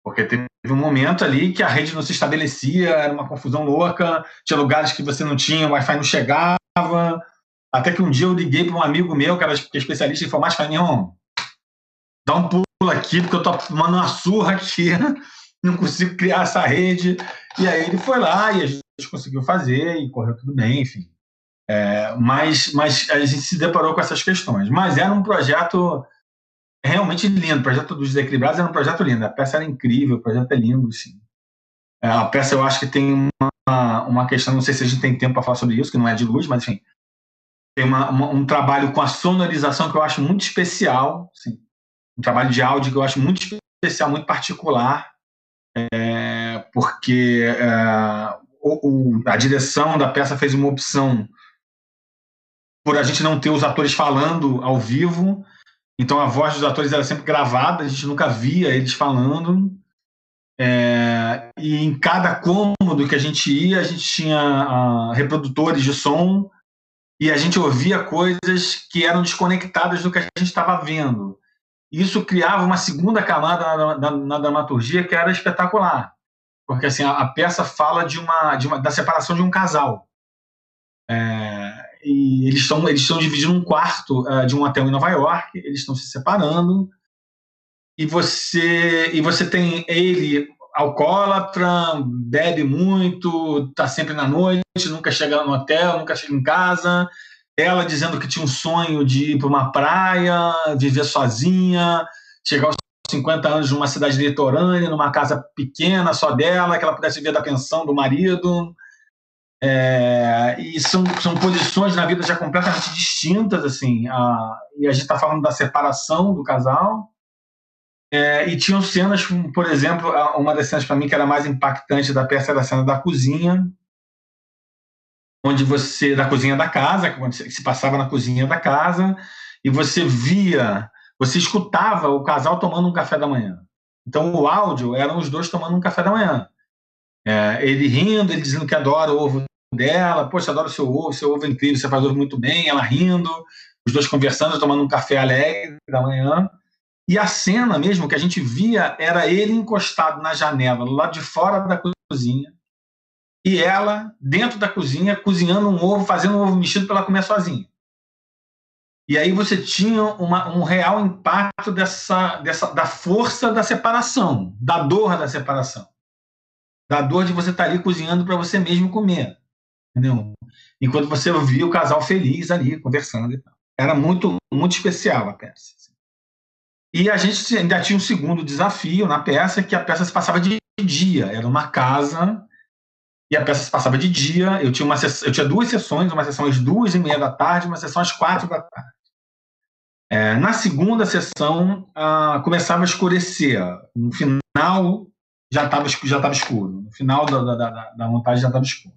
Porque teve um momento ali que a rede não se estabelecia, era uma confusão louca, tinha lugares que você não tinha, o Wi-Fi não chegava. Até que um dia eu liguei para um amigo meu, que era especialista em informática, falei, irmão, dá um pulo aqui, porque eu tô tomando uma surra aqui, não consigo criar essa rede. E aí ele foi lá e a gente conseguiu fazer e correu tudo bem, enfim. É, mas, mas a gente se deparou com essas questões. Mas era um projeto realmente lindo. O projeto dos Desequilibrados era um projeto lindo. A peça era incrível, o projeto é lindo, sim. É, a peça eu acho que tem uma, uma questão, não sei se a gente tem tempo para falar sobre isso, que não é de luz, mas enfim. Tem uma, uma, um trabalho com a sonorização que eu acho muito especial, assim, um trabalho de áudio que eu acho muito especial, muito particular, é, porque é, o, o, a direção da peça fez uma opção por a gente não ter os atores falando ao vivo, então a voz dos atores era sempre gravada, a gente nunca via eles falando. É, e em cada cômodo que a gente ia, a gente tinha uh, reprodutores de som e a gente ouvia coisas que eram desconectadas do que a gente estava vendo. Isso criava uma segunda camada na, na, na, dramaturgia que era espetacular, porque assim a, a peça fala de uma, de uma, da separação de um casal. É, e eles estão eles estão dividindo um quarto uh, de um hotel em Nova York, eles estão se separando e você e você tem ele alcoólatra, bebe muito, tá sempre na noite, nunca chega no hotel, nunca chega em casa. Ela dizendo que tinha um sonho de ir para uma praia, viver sozinha, chegar aos 50 anos numa cidade litorânea, numa casa pequena só dela, que ela pudesse viver da pensão do marido. É, e são, são posições na vida já completamente distintas, assim. A, e a gente está falando da separação do casal. É, e tinham cenas, por exemplo, uma das cenas para mim que era mais impactante da peça era a cena da cozinha, onde você da cozinha da casa, quando se passava na cozinha da casa e você via, você escutava o casal tomando um café da manhã. Então o áudio eram os dois tomando um café da manhã. É, ele rindo, ele dizendo que adora o ovo dela, poxa, adoro seu ovo, seu ovo é incrível, você faz ovo muito bem, ela rindo, os dois conversando, tomando um café alegre da manhã. E a cena mesmo que a gente via era ele encostado na janela, lá de fora da cozinha, e ela dentro da cozinha, cozinhando um ovo, fazendo um ovo mexido para ela comer sozinha. E aí você tinha uma, um real impacto dessa, dessa, da força da separação, da dor da separação. Da dor de você estar tá ali cozinhando para você mesmo comer entendeu? Enquanto você ouvia o casal feliz ali, conversando e tal. Era muito, muito especial a peça. E a gente ainda tinha um segundo desafio na peça, que a peça se passava de dia. Era uma casa e a peça se passava de dia. Eu tinha, uma eu tinha duas sessões, uma sessão às duas e meia da tarde, uma sessão às quatro da tarde. É, na segunda sessão, ah, começava a escurecer. No final, já estava já tava escuro. No final da, da, da, da montagem, já estava escuro.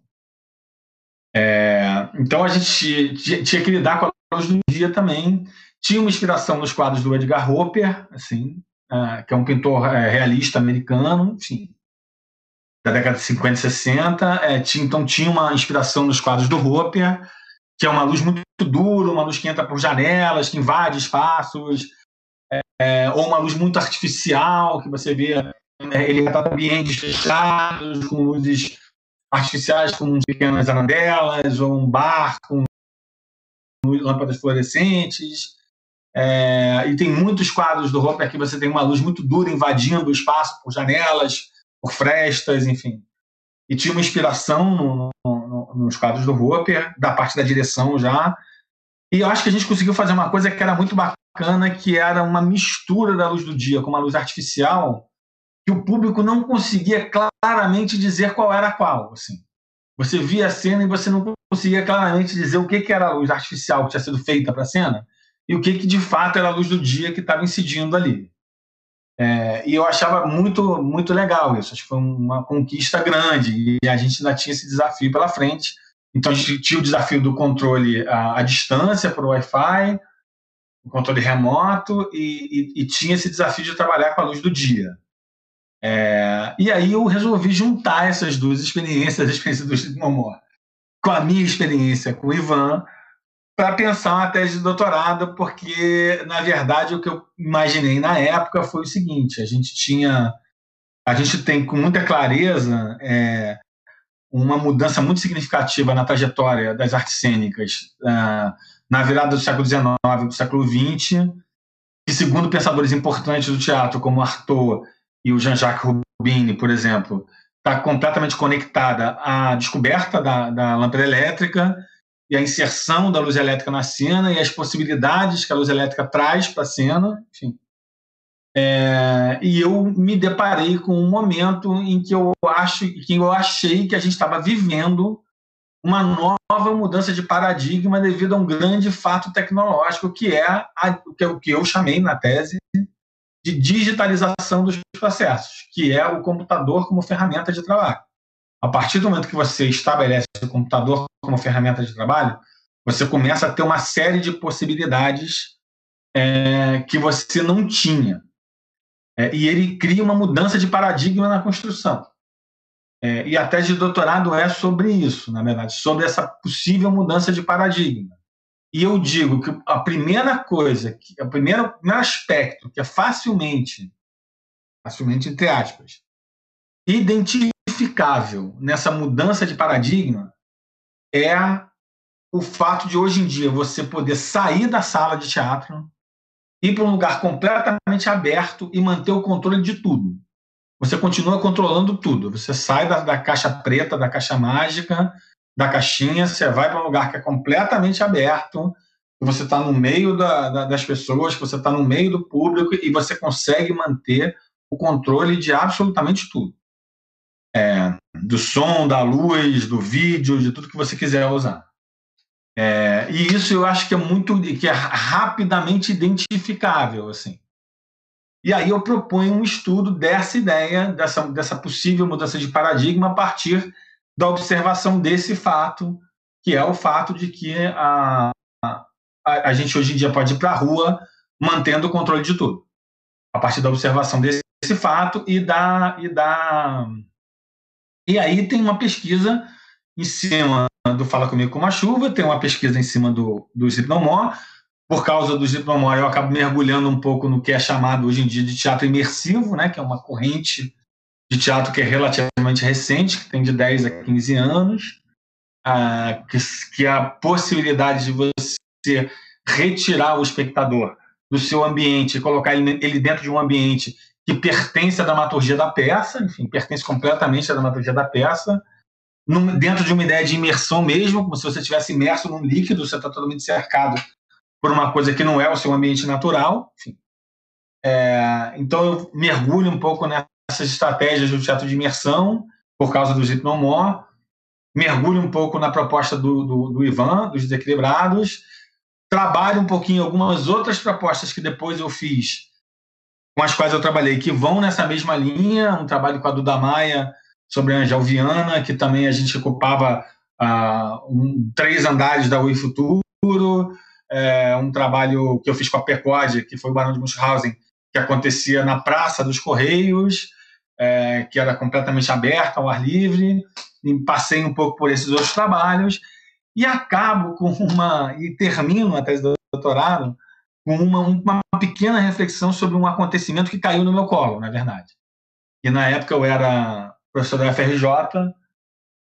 É, então a gente tinha que lidar com a luz do dia também. Tinha uma inspiração nos quadros do Edgar Hopper, assim, é, que é um pintor é, realista americano, enfim, da década de 50 e 60. É, tinha, então tinha uma inspiração nos quadros do Hopper, que é uma luz muito dura, uma luz que entra por janelas, que invade espaços, é, ou uma luz muito artificial, que você vê ele está ambientes fechados, com luzes artificiais com pequenas arandelas, ou um bar com lâmpadas fluorescentes. É, e tem muitos quadros do Hopper que você tem uma luz muito dura invadindo o espaço por janelas, por frestas, enfim. E tinha uma inspiração no, no, nos quadros do Hopper, da parte da direção já. E eu acho que a gente conseguiu fazer uma coisa que era muito bacana, que era uma mistura da luz do dia com uma luz artificial, que o público não conseguia claramente dizer qual era qual. Assim. Você via a cena e você não conseguia claramente dizer o que, que era a luz artificial que tinha sido feita para a cena e o que, que de fato era a luz do dia que estava incidindo ali. É, e eu achava muito, muito legal isso. Acho que foi uma conquista grande e a gente ainda tinha esse desafio pela frente. Então a gente tinha o desafio do controle à, à distância para o Wi-Fi, o controle remoto e, e, e tinha esse desafio de trabalhar com a luz do dia. É, e aí eu resolvi juntar essas duas experiências, a experiência do Chico Momó, com a minha experiência com o Ivan, para pensar uma tese de doutorado, porque, na verdade, o que eu imaginei na época foi o seguinte: a gente tinha. A gente tem com muita clareza é, uma mudança muito significativa na trajetória das artes cênicas uh, na virada do século XIX e do século XX, que, segundo pensadores importantes do teatro, como Artaud e o Jean-Jacques Rubini, por exemplo, está completamente conectada à descoberta da, da lâmpada elétrica e a inserção da luz elétrica na cena e as possibilidades que a luz elétrica traz para a cena, enfim. É, e eu me deparei com um momento em que eu acho, que eu achei que a gente estava vivendo uma nova mudança de paradigma devido a um grande fato tecnológico que é a, o que eu chamei na tese de digitalização dos processos, que é o computador como ferramenta de trabalho. A partir do momento que você estabelece o computador como ferramenta de trabalho, você começa a ter uma série de possibilidades é, que você não tinha. É, e ele cria uma mudança de paradigma na construção. É, e a tese de doutorado é sobre isso, na verdade, sobre essa possível mudança de paradigma. E eu digo que a primeira coisa, o primeiro, primeiro aspecto que é facilmente, facilmente entre aspas, identificado nessa mudança de paradigma é o fato de hoje em dia você poder sair da sala de teatro, ir para um lugar completamente aberto e manter o controle de tudo. Você continua controlando tudo. Você sai da, da caixa preta, da caixa mágica, da caixinha, você vai para um lugar que é completamente aberto, você está no meio da, da, das pessoas, você está no meio do público e você consegue manter o controle de absolutamente tudo é, do som, da luz, do vídeo, de tudo que você quiser usar. É, e isso eu acho que é muito, que é rapidamente identificável, assim. E aí eu proponho um estudo dessa ideia, dessa, dessa possível mudança de paradigma a partir da observação desse fato, que é o fato de que a, a, a gente hoje em dia pode ir para a rua mantendo o controle de tudo. A partir da observação desse, desse fato e da, e da e aí tem uma pesquisa em cima do Fala Comigo com uma Chuva, tem uma pesquisa em cima do, do Zipnomor. Por causa do Zipnomor, eu acabo mergulhando um pouco no que é chamado hoje em dia de teatro imersivo, né, que é uma corrente de teatro que é relativamente recente, que tem de 10 a 15 anos, ah, que, que é a possibilidade de você retirar o espectador do seu ambiente colocar ele, ele dentro de um ambiente que pertence à dramaturgia da peça, enfim, pertence completamente à dramaturgia da peça, num, dentro de uma ideia de imersão mesmo, como se você estivesse imerso num líquido, você está totalmente cercado por uma coisa que não é o seu ambiente natural, enfim. É, então eu mergulho um pouco nessas estratégias do teatro de imersão, por causa do Hypnomore, mergulho um pouco na proposta do, do, do Ivan, dos Desequilibrados, trabalho um pouquinho algumas outras propostas que depois eu fiz com as quais eu trabalhei, que vão nessa mesma linha, um trabalho com a Duda Maia sobre a Angel Viana, que também a gente ocupava uh, um, três andares da Ui Futuro, é, um trabalho que eu fiz com a Percode, que foi o Barão de Munchausen, que acontecia na Praça dos Correios, é, que era completamente aberta, ao ar livre, e passei um pouco por esses outros trabalhos, e acabo com uma, e termino a tese do doutorado, uma, uma pequena reflexão sobre um acontecimento que caiu no meu colo, na verdade. E na época eu era professor da UFRJ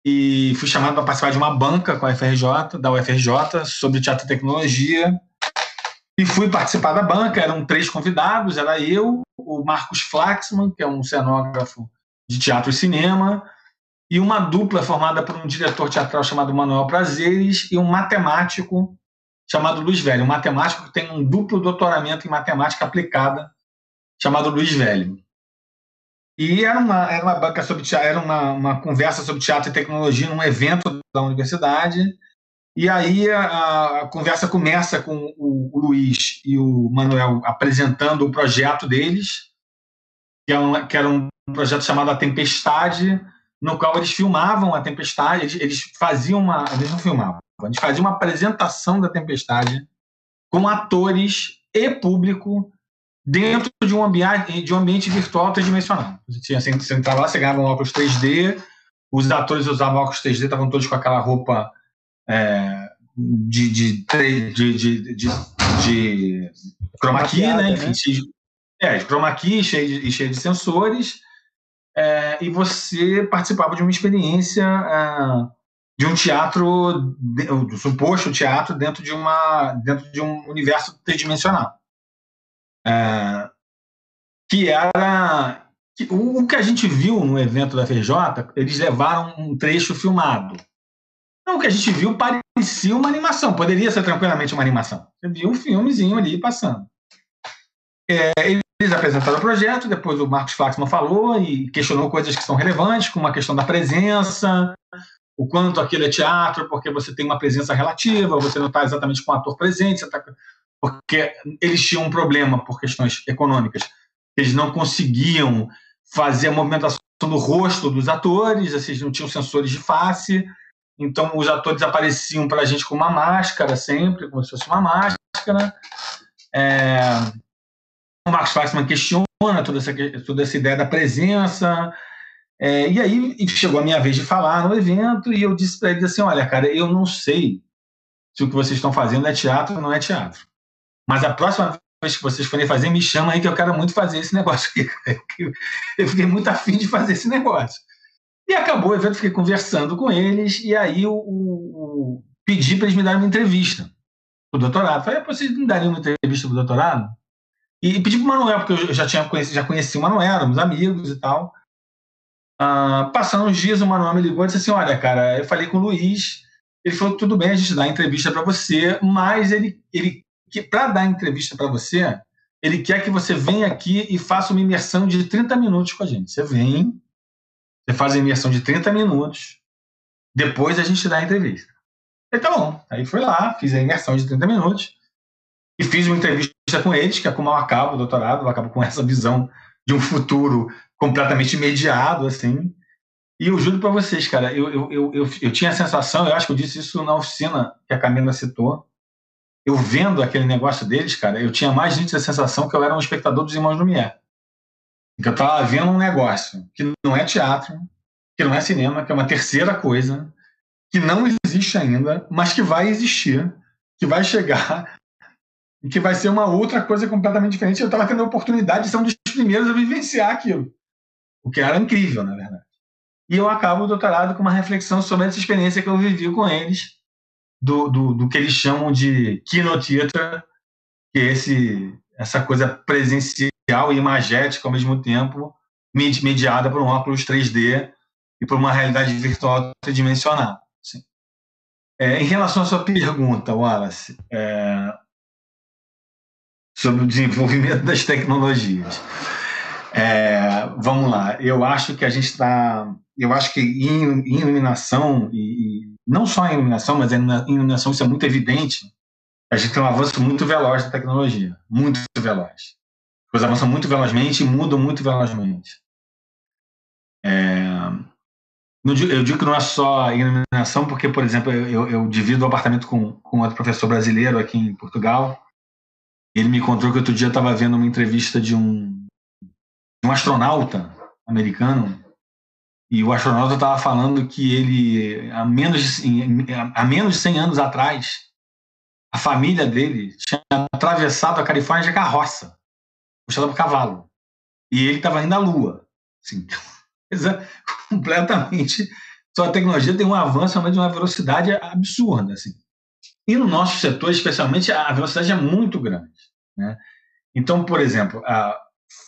e fui chamado para participar de uma banca com a UFRJ, da UFRJ, sobre teatro e tecnologia. E fui participar da banca, eram três convidados, era eu, o Marcos Flaxman, que é um cenógrafo de teatro e cinema, e uma dupla formada por um diretor teatral chamado Manuel Prazeres e um matemático chamado Luiz Velho, um matemático que tem um duplo doutoramento em matemática aplicada, chamado Luiz Velho. E era uma, era uma banca sobre era uma, uma conversa sobre teatro e tecnologia num evento da universidade. E aí a, a conversa começa com o, o, Luiz e o Manuel apresentando o projeto deles, que, é um, que era um projeto chamado A Tempestade, no qual eles filmavam a tempestade, eles, eles faziam uma. Eles não filmavam, a gente fazia uma apresentação da Tempestade com atores e público dentro de um ambiente, de um ambiente virtual tridimensional. Você, você entrava lá, você ganhava um óculos 3D, os atores usavam óculos 3D, estavam todos com aquela roupa é, de, de, de, de, de, de chroma key, né? Enfim, né? é, chroma key cheio de, cheio de sensores, é, e você participava de uma experiência é, de um teatro, do suposto teatro dentro de uma dentro de um universo tridimensional, é, que era que, o, o, que a gente viu no evento da FJ, eles levaram um trecho filmado. Então, o que a gente viu parecia uma animação, poderia ser tranquilamente uma animação. Você viu um filmezinho ali passando. É, eles apresentaram o projeto, depois o Marcos Flaxman falou e questionou coisas que são relevantes, como a questão da presença, o quanto aquilo é teatro, porque você tem uma presença relativa, você não está exatamente com o ator presente, você tá, porque eles tinham um problema por questões econômicas. Eles não conseguiam fazer a movimentação do rosto dos atores, eles não tinham sensores de face, então os atores apareciam para a gente com uma máscara sempre, como se fosse uma máscara. É... O Marcos Fassman questiona toda essa, toda essa ideia da presença, é, e aí chegou a minha vez de falar no evento e eu disse para eles assim: olha, cara, eu não sei se o que vocês estão fazendo é teatro ou não é teatro. Mas a próxima vez que vocês forem fazer, me chama aí que eu quero muito fazer esse negócio. Eu fiquei muito afim de fazer esse negócio. E acabou o evento, fiquei conversando com eles, e aí o pedi para eles me darem uma entrevista para o doutorado. Falei, vocês me dariam uma entrevista para o doutorado? E, e pedi para o Manuel, porque eu já, tinha já conheci o Manuel, éramos amigos e tal. Ah, passando uns dias, o Manuel me ligou e disse assim: Olha, cara, eu falei com o Luiz, ele falou: tudo bem, a gente dá a entrevista para você, mas ele, ele para dar a entrevista para você, ele quer que você venha aqui e faça uma imersão de 30 minutos com a gente. Você vem, você faz a imersão de 30 minutos, depois a gente dá a entrevista. Então, tá bom. Aí fui lá, fiz a imersão de 30 minutos e fiz uma entrevista com eles, que é como eu acabo o doutorado, eu acabo com essa visão de um futuro completamente mediado, assim. E eu juro para vocês, cara, eu, eu, eu, eu, eu tinha a sensação, eu acho que eu disse isso na oficina que a Camila citou, eu vendo aquele negócio deles, cara, eu tinha mais nítida sensação que eu era um espectador dos Irmãos Lumière. Que eu estava vendo um negócio que não é teatro, que não é cinema, que é uma terceira coisa, que não existe ainda, mas que vai existir, que vai chegar e que vai ser uma outra coisa completamente diferente. Eu estava tendo a oportunidade de ser um dos primeiros a vivenciar aquilo o que era incrível, na verdade. E eu acabo o doutorado com uma reflexão sobre essa experiência que eu vivi com eles, do, do, do que eles chamam de keynote theater, que é esse, essa coisa presencial e imagética ao mesmo tempo, mediada por um óculos 3D e por uma realidade virtual tridimensional. Assim. É, em relação à sua pergunta, Wallace, é, sobre o desenvolvimento das tecnologias. É, vamos lá, eu acho que a gente está. Eu acho que em, iluminação, e, e, não só em iluminação, mas em iluminação isso é muito evidente, a gente tem um avanço muito veloz da tecnologia. Muito veloz. As coisas avançam muito velozmente e mudam muito velozmente. É, eu digo que não é só iluminação, porque, por exemplo, eu, eu divido o apartamento com, com outro professor brasileiro aqui em Portugal. Ele me contou que outro dia estava vendo uma entrevista de um um astronauta americano e o astronauta estava falando que ele, há menos, de, há menos de 100 anos atrás, a família dele tinha atravessado a Califórnia de carroça, puxada por cavalo. E ele estava indo à Lua. Assim, completamente. Só a tecnologia tem um avanço de uma velocidade absurda. Assim. E no nosso setor, especialmente, a velocidade é muito grande. Né? Então, por exemplo, a,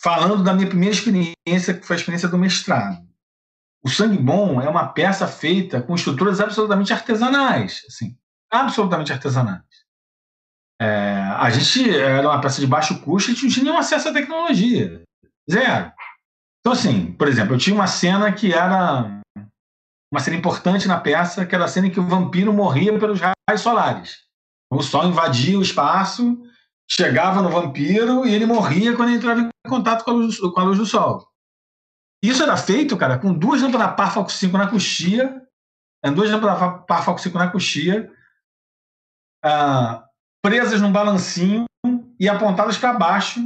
falando da minha primeira experiência, que foi a experiência do mestrado. O Sangue Bom é uma peça feita com estruturas absolutamente artesanais, assim, absolutamente artesanais. É, a gente era uma peça de baixo custo e a gente não tinha nenhum acesso à tecnologia. Zero. Então, assim, por exemplo, eu tinha uma cena que era uma cena importante na peça, que era a cena em que o vampiro morria pelos raios solares. O sol invadia o espaço chegava no vampiro e ele morria quando ele entrava em contato com a luz, com a luz do sol. Isso era feito, cara, com duas lâmpadas par foco 5 na coxia, né, duas lâmpadas par foco 5 na coxia, ah, presas num balancinho e apontadas para baixo,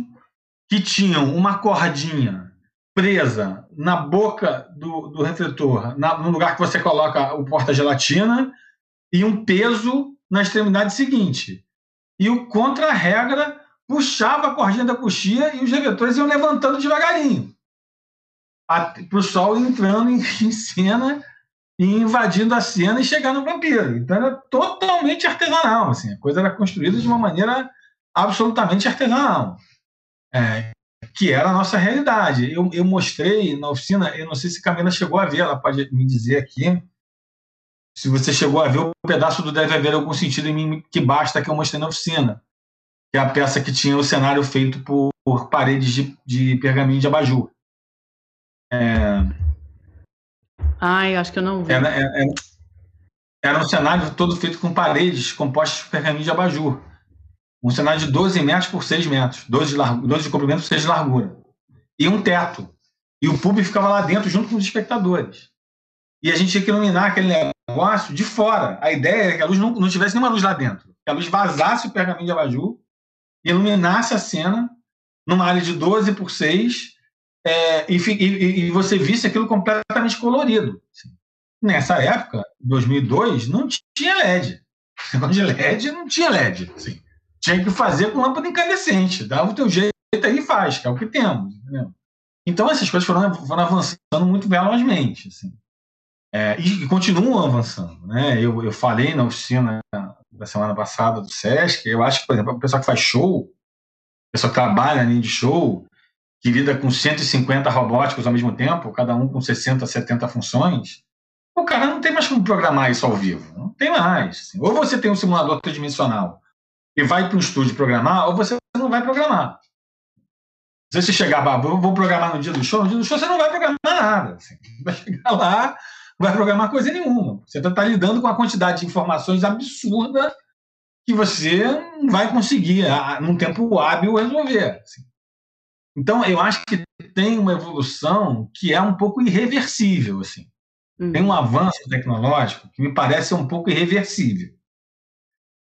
que tinham uma cordinha presa na boca do, do refletor, na, no lugar que você coloca o porta-gelatina, e um peso na extremidade seguinte. E o contra-regra puxava a cordinha da coxia e os revetores iam levantando devagarinho. Para o sol entrando em, em cena e invadindo a cena e chegando no vampiro. Então era totalmente artesanal. Assim, a coisa era construída de uma maneira absolutamente artesanal. É, que era a nossa realidade. Eu, eu mostrei na oficina, eu não sei se Camila chegou a ver, ela pode me dizer aqui, se você chegou a ver o pedaço do Deve Haver Algum Sentido em Mim que Basta que eu mostrei na oficina, que é a peça que tinha o cenário feito por, por paredes de, de pergaminho de abajur. É... Ai, acho que eu não vi. Era, era, era um cenário todo feito com paredes compostas de pergaminho de abajur. Um cenário de 12 metros por 6 metros, 12 de, largo, 12 de comprimento por 6 de largura. E um teto. E o público ficava lá dentro junto com os espectadores. E a gente tinha que iluminar aquele negócio de fora. A ideia era que a luz não, não tivesse nenhuma luz lá dentro. Que a luz vazasse o pergaminho de abajur, iluminasse a cena numa área de 12 por 6 é, e, e, e, você visse aquilo completamente colorido. Nessa época, 2002, não tinha LED. De LED não tinha LED. Assim tinha que fazer com lâmpada incandescente. Dava o teu jeito aí e faz, que é o que temos. Entendeu? Então essas coisas foram, foram avançando muito velozmente. Assim. É, e, e, continuam avançando. Né? Eu, eu falei na oficina da semana passada do SESC, eu acho que, por exemplo, o pessoal que faz show, o pessoal que trabalha em de show, que lida com 150 robóticos ao mesmo tempo, cada um com 60, 70 funções, o cara não tem mais como programar isso ao vivo. Não tem mais. Assim. Ou você tem um simulador tridimensional e vai para o estúdio programar, ou você não vai programar. Se você chegar, vou programar no dia do show, no dia do show você não vai programar nada. Você vai chegar lá, vai programar coisa nenhuma. Você está tá lidando com uma quantidade de informações absurda que você não vai conseguir, num tempo hábil, resolver. Assim. Então, eu acho que tem uma evolução que é um pouco irreversível. Assim. Tem um uhum. avanço tecnológico que me parece um pouco irreversível.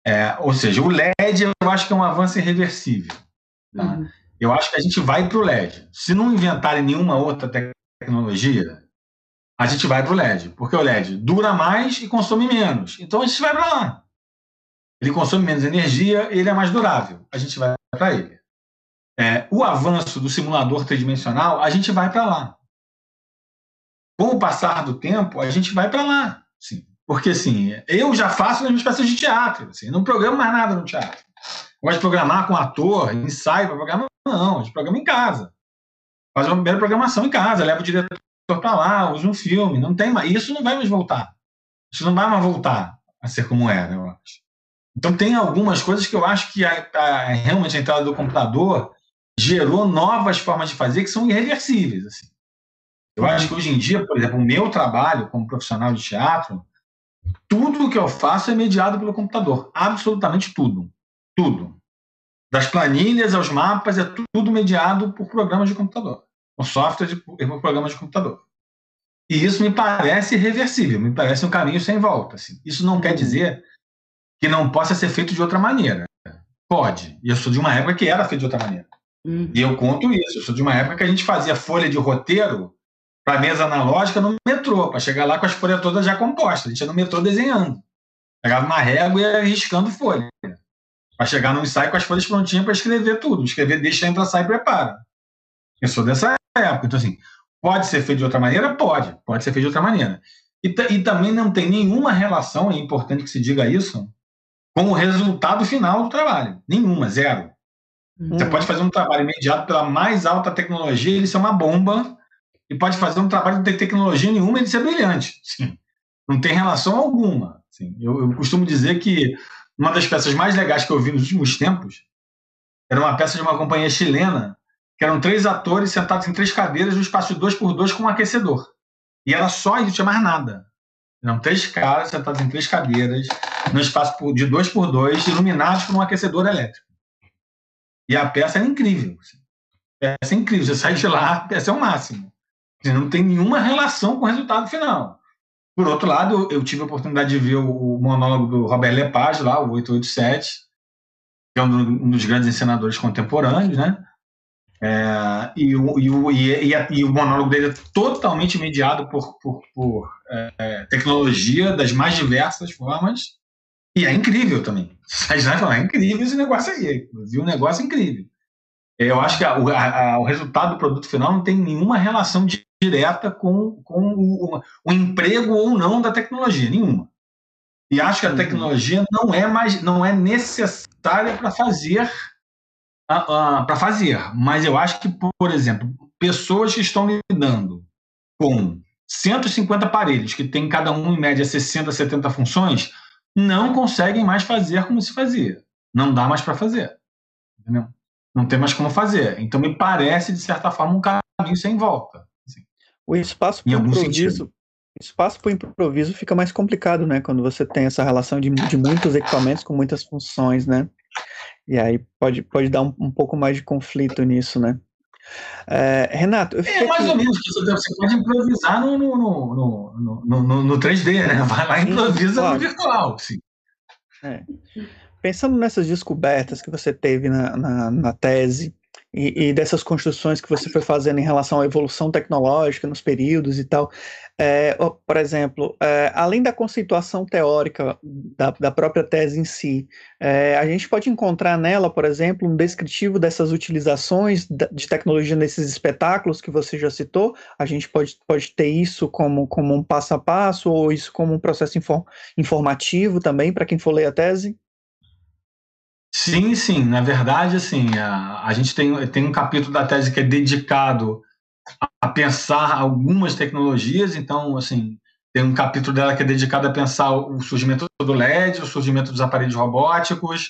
É, ou seja, o LED eu acho que é um avanço irreversível. Tá? Uhum. Eu acho que a gente vai para o LED. Se não inventarem nenhuma outra tecnologia, a gente vai para o LED. Porque o LED dura mais e consome menos. Então a gente vai para lá. Ele consome menos energia ele é mais durável. A gente vai para ele. É, o avanço do simulador tridimensional, a gente vai para lá. Com o passar do tempo, a gente vai para lá. Sim. Porque, assim, eu já faço as minhas peças de teatro. Assim, não programo mais nada no teatro. Gosto de programar com ator, ensaio para programar. Não, a gente programa em casa. Faz uma primeira programação em casa, leva o diretor para lá, usa um filme. Não tem mais. Isso não vai mais voltar. Isso não vai mais voltar a ser como era, eu acho. Então, tem algumas coisas que eu acho que a, a, realmente a entrada do computador gerou novas formas de fazer que são irreversíveis. Assim. Eu acho que hoje em dia, por exemplo, o meu trabalho como profissional de teatro tudo que eu faço é mediado pelo computador. Absolutamente tudo. Tudo. Das planilhas aos mapas, é tudo mediado por programas de computador. Por software e por programas de computador. E isso me parece irreversível, me parece um caminho sem volta. Assim. Isso não quer dizer que não possa ser feito de outra maneira. Pode. E eu sou de uma época que era feito de outra maneira. Uhum. E eu conto isso. Eu sou de uma época que a gente fazia folha de roteiro para a mesa analógica no metrô, para chegar lá com as folhas todas já compostas. A gente ia no metrô desenhando. Pegava uma régua e ia riscando folha. Para chegar no ensaio com as folhas prontinhas para escrever tudo. Escrever, deixa, entra, sai e prepara. Eu sou dessa época. Então, assim, pode ser feito de outra maneira? Pode. Pode ser feito de outra maneira. E, e também não tem nenhuma relação, é importante que se diga isso, com o resultado final do trabalho. Nenhuma, zero. Uhum. Você pode fazer um trabalho imediato pela mais alta tecnologia, ele ser uma bomba e pode fazer um trabalho de tecnologia nenhuma e ele ser brilhante. Sim. Não tem relação alguma. Sim. Eu, eu, costumo dizer que uma das peças mais legais que eu vi nos últimos tempos era uma peça de uma companhia chilena, que eram três atores sentados em três cadeiras no espaço de dois por dois com um aquecedor. E era só isso, não tinha mais nada. Eram três caras sentados em três cadeiras, no espaço de dois por dois, iluminados por um aquecedor elétrico. E a peça era incrível. Assim. Peça incrível. Você sai de lá, a peça é o máximo não tem nenhuma relação com o resultado final. Por outro lado, eu tive a oportunidade de ver o monólogo do Robert Lepage, lá, o 887, que é um dos grandes encenadores contemporâneos, né? É, e, o, e, o, e, a, e, o monólogo dele é totalmente mediado por, por, por é, tecnologia das mais diversas formas E é incrível também. É incrível esse negócio aí. viu um negócio incrível. Eu acho que a, a, o resultado do produto final não tem nenhuma relação direta com, com o, o, emprego ou não da tecnologia, nenhuma. E acho que a uhum. tecnologia não é mais não é necessária para fazer para fazer, mas eu acho que, por exemplo, pessoas que estão lidando com 150 aparelhos, que tem cada um em média 60, 70 funções, não conseguem mais fazer como se fazia. Não dá mais para fazer. Entendeu? Não tem mais como fazer. Então me parece, de certa forma, um caminho sem volta. Assim. O espaço para improviso, espaço para improviso fica mais complicado, né? Quando você tem essa relação de, de muitos equipamentos com muitas funções, né? E aí pode, pode dar um, um pouco mais de conflito nisso, né? É, Renato, eu É mais aqui... ou menos, você pode improvisar no, no, no, no, no, no 3D, né? Vai lá e improvisa claro. no virtual. Sim. É. Pensando nessas descobertas que você teve na, na, na tese, e, e, dessas construções que você foi fazendo em relação à evolução tecnológica nos períodos e tal. É, por exemplo, é, além da conceituação teórica da, da própria tese em si, é, a gente pode encontrar nela, por exemplo, um descritivo dessas utilizações de tecnologia nesses espetáculos que você já citou. A gente pode, pode ter isso como, como um passo a passo, ou isso como um processo inform, informativo também, para quem for ler a tese? Sim, sim. Na verdade, assim, a, a gente tem, tem um capítulo da tese que é dedicado a pensar algumas tecnologias. Então, assim, tem um capítulo dela que é dedicado a pensar o surgimento do LED, o surgimento dos aparelhos robóticos,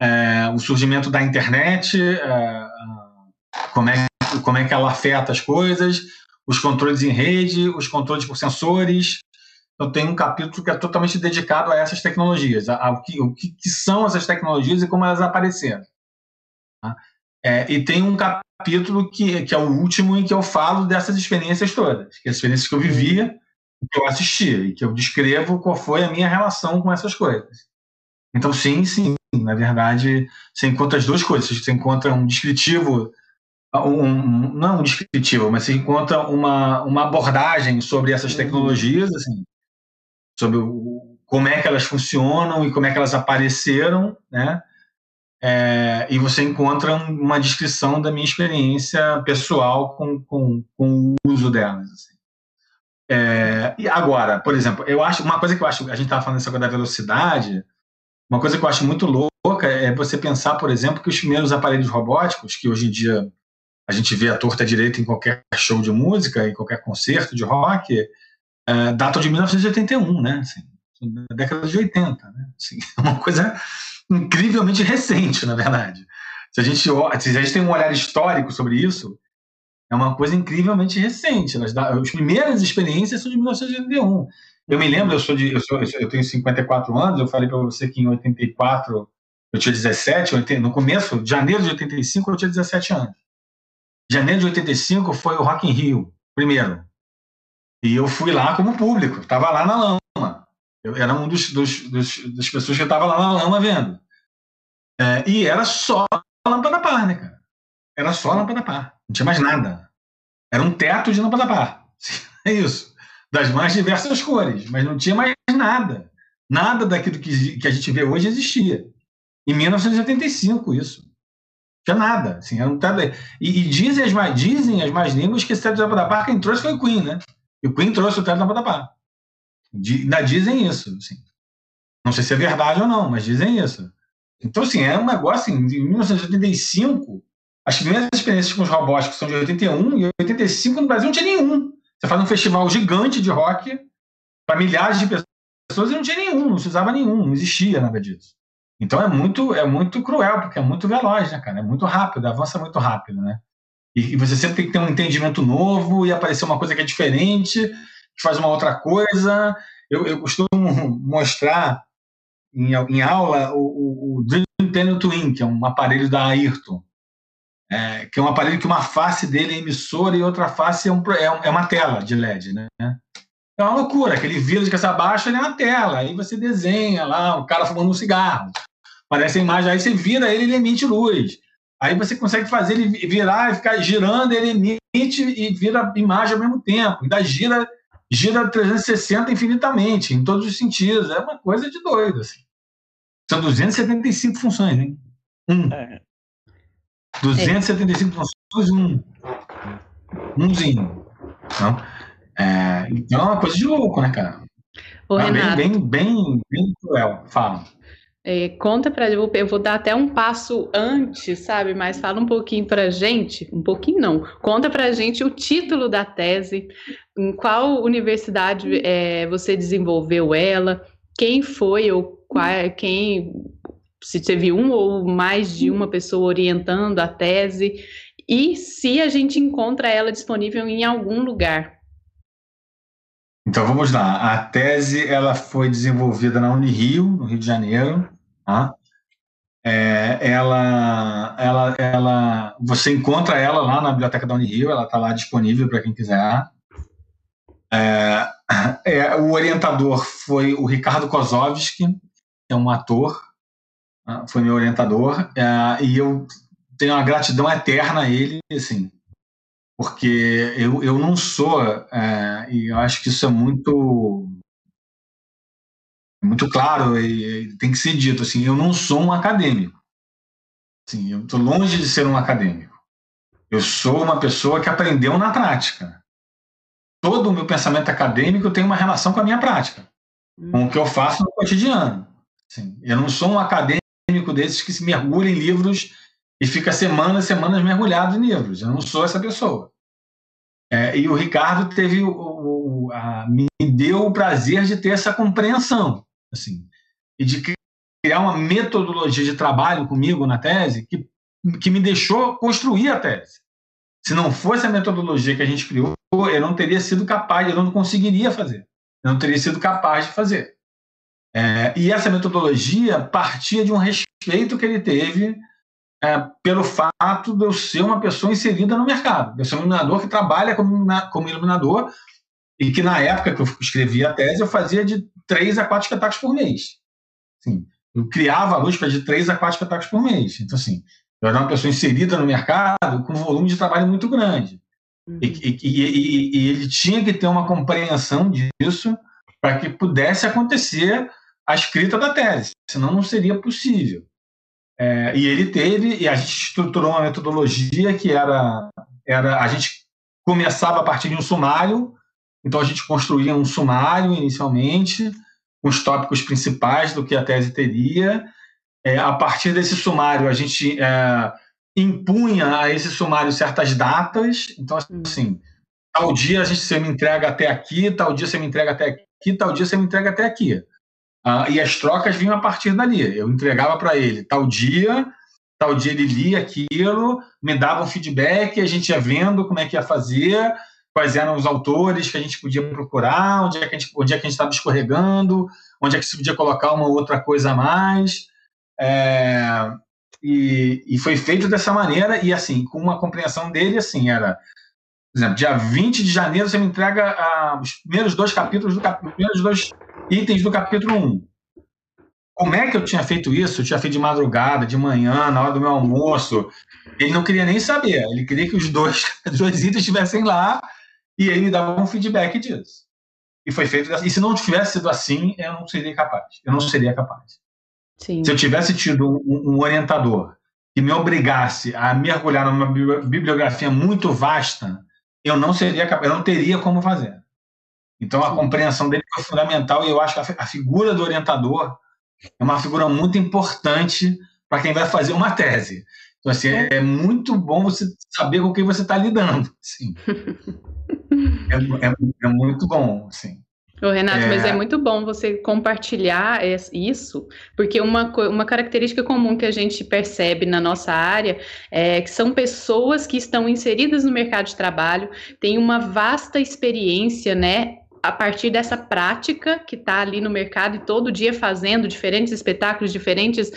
é, o surgimento da internet, é, como, é, como é que ela afeta as coisas, os controles em rede, os controles por sensores, eu tenho um capítulo que é totalmente dedicado a essas tecnologias, ao que, o que, que, são essas tecnologias e como elas apareceram. Tá? É, e tem um capítulo que, que é o último em que eu falo dessas experiências todas, que é as experiências que eu vivia, que eu assistia, e que eu descrevo qual foi a minha relação com essas coisas. Então, sim, sim, na verdade, você encontra as duas coisas. Você encontra um descritivo um, não um descritivo, mas você encontra uma, uma abordagem sobre essas uhum. tecnologias, assim, sobre o, como é que elas funcionam e como é que elas apareceram, né? É, e você encontra uma descrição da minha experiência pessoal com, com, com o uso delas. Assim. É, e agora, por exemplo, eu acho uma coisa que eu acho, a gente estava falando essa coisa da velocidade, uma coisa que eu acho muito louca é você pensar, por exemplo, que os primeiros aparelhos robóticos, que hoje em dia a gente vê a torta direita em qualquer show de música, em qualquer concerto de rock, uh, datam de 1981, né? Assim, da década de 80, né? Assim, é uma coisa incrivelmente recente, na verdade. Se a gente, se a gente tem um olhar histórico sobre isso, é uma coisa incrivelmente recente. As, primeiras experiências são de 1981. Eu me lembro, eu sou de, eu, sou, eu tenho 54 anos. Eu falei para você que em 84 eu tinha 17. no começo, janeiro de 85, eu tinha 17 anos. Janeiro de 85 foi o Rock in Rio, primeiro. E eu fui lá como público, estava lá na lama. Eu era um dos, dos, dos das pessoas que estava lá na lama vendo. É, e era só a lâmpada par, né, cara? Era só a lâmpada par. Não tinha mais nada. Era um teto de lâmpada par. É isso. Das mais diversas cores. Mas não tinha mais nada. Nada daquilo que, que a gente vê hoje existia. Em 1985, isso. Não tinha nada. Assim, era um teto... e, e dizem, as mais, dizem as mais línguas que esse teto de lâmpada par quem trouxe foi o Queen, né? E o Queen trouxe o teto na Badabá. Ainda dizem isso. Assim. Não sei se é verdade ou não, mas dizem isso. Então, assim, é um negócio, assim, em 1985, as primeiras experiências com os robóticos são de 81, e 85 no Brasil não tinha nenhum. Você faz um festival gigante de rock para milhares de pessoas e não tinha nenhum, não se usava nenhum, não existia nada disso. Então é muito, é muito cruel, porque é muito veloz, né, cara? É muito rápido, avança muito rápido, né? E, você sempre tem que ter um entendimento novo e aparecer uma coisa que é diferente, que faz uma outra coisa. Eu, eu costumo mostrar em, em aula o, o, Dream Panel Twin, que é um aparelho da Ayrton. É, que é um aparelho que uma face dele é emissora e outra face é, um, é, é uma tela de LED, né? É uma loucura, aquele vira de cabeça baixa ele é uma tela, aí você desenha lá, o cara fumando um cigarro. Parece a imagem, aí você vira ele, ele emite luz. Aí você consegue fazer ele virar e ficar girando, ele emite e vira imagem ao mesmo tempo. Ainda gira, gira 360 infinitamente, em todos os sentidos. É uma coisa de doido. Assim. São 275 funções, hein? Um. É. 275 é. funções, um. Umzinho. Então, é, então é uma coisa de louco, né, cara? Ô, é Renato. Bem, bem, bem, bem cruel. Fala. É, conta para eu, eu vou dar até um passo antes, sabe? Mas fala um pouquinho para gente, um pouquinho não. Conta para gente o título da tese, em qual universidade é, você desenvolveu ela, quem foi ou qual, quem se teve um ou mais de uma pessoa orientando a tese e se a gente encontra ela disponível em algum lugar. Então vamos lá. A tese ela foi desenvolvida na Unirio, no Rio de Janeiro. Tá? É, ela, ela, ela, você encontra ela lá na biblioteca da Unirio. Ela está lá disponível para quem quiser. É, é, o orientador foi o Ricardo Kozovski, que é um ator, né? foi meu orientador, é, e eu tenho uma gratidão eterna a ele, assim, porque eu, eu não sou, é, e eu acho que isso é muito muito claro e, tem que ser dito assim, eu não sou um acadêmico. Assim, eu estou longe de ser um acadêmico. Eu sou uma pessoa que aprendeu na prática. Todo o meu pensamento acadêmico tem uma relação com a minha prática, com o que eu faço no cotidiano. Assim, eu não sou um acadêmico desses que se mergulha em livros e fica semanas e semanas mergulhado em livros. Eu não sou essa pessoa. É, e o Ricardo teve o, o a, me deu o prazer de ter essa compreensão, assim, e de criar uma metodologia de trabalho comigo na tese que, que me deixou construir a tese. Se não fosse a metodologia que a gente criou, eu não teria sido capaz, eu não conseguiria fazer, eu não teria sido capaz de fazer. É, e essa metodologia partia de um respeito que ele teve é, pelo fato de eu ser uma pessoa inserida no mercado. Eu sou um iluminador que trabalha como, como iluminador e que na época que eu escrevi a tese eu fazia de três a quatro espetáculos por mês. Assim, eu criava a luz para de três a quatro espetáculos por mês. Então, assim, eu era uma pessoa inserida no mercado com um volume de trabalho muito grande. Uhum. E, e, e, e, ele tinha que ter uma compreensão disso para que pudesse acontecer a escrita da tese, senão não seria possível. É, e ele teve, e a gente estruturou uma metodologia que era, era a gente começava a partir de um sumário, então a gente construía um sumário inicialmente, com os tópicos principais do que a tese teria. É, a partir desse sumário, a gente é, impunha a esse sumário certas datas. Então, assim, tal dia a gente você me entrega até aqui, tal dia você me entrega até aqui, tal dia você me entrega até aqui. Uh, e as trocas vinham a partir dali. Eu entregava para ele tal dia, tal dia ele lia aquilo, me dava um feedback, a gente ia vendo como é que ia fazer, quais eram os autores que a gente podia procurar, onde é que a gente onde é que a gente estava escorregando, onde é que se podia colocar uma outra coisa a mais. É, e, e, foi feito dessa maneira, e assim, com uma compreensão dele, assim, era, por exemplo, dia 20 de janeiro você me entrega ah, os primeiros dois capítulos do capítulo, os primeiros dois itens do capítulo 1. Como é que eu tinha feito isso? Eu tinha feito de madrugada, de manhã, na hora do meu almoço. Ele não queria nem saber. Ele queria que os dois, os dois itens estivessem lá e ele me dava um feedback disso. E foi feito. E se não tivesse sido assim, eu não seria capaz. Eu não seria capaz. Sim. Se eu tivesse tido um, um orientador que me obrigasse a mergulhar numa bibliografia muito vasta, eu não seria capaz, eu não teria como fazer. Então a compreensão dele foi fundamental e eu acho que a figura do orientador é uma figura muito importante para quem vai fazer uma tese. Então, assim, é, é muito bom você saber com quem você está lidando. Assim. é, é, é, muito bom, assim. Ô, Renato, é... mas é muito bom você compartilhar isso, porque uma, uma característica comum que a gente percebe na nossa área é que são pessoas que estão inseridas no mercado de trabalho, têm uma vasta experiência, né, a partir dessa prática que está ali no mercado e todo dia fazendo diferentes espetáculos diferentes,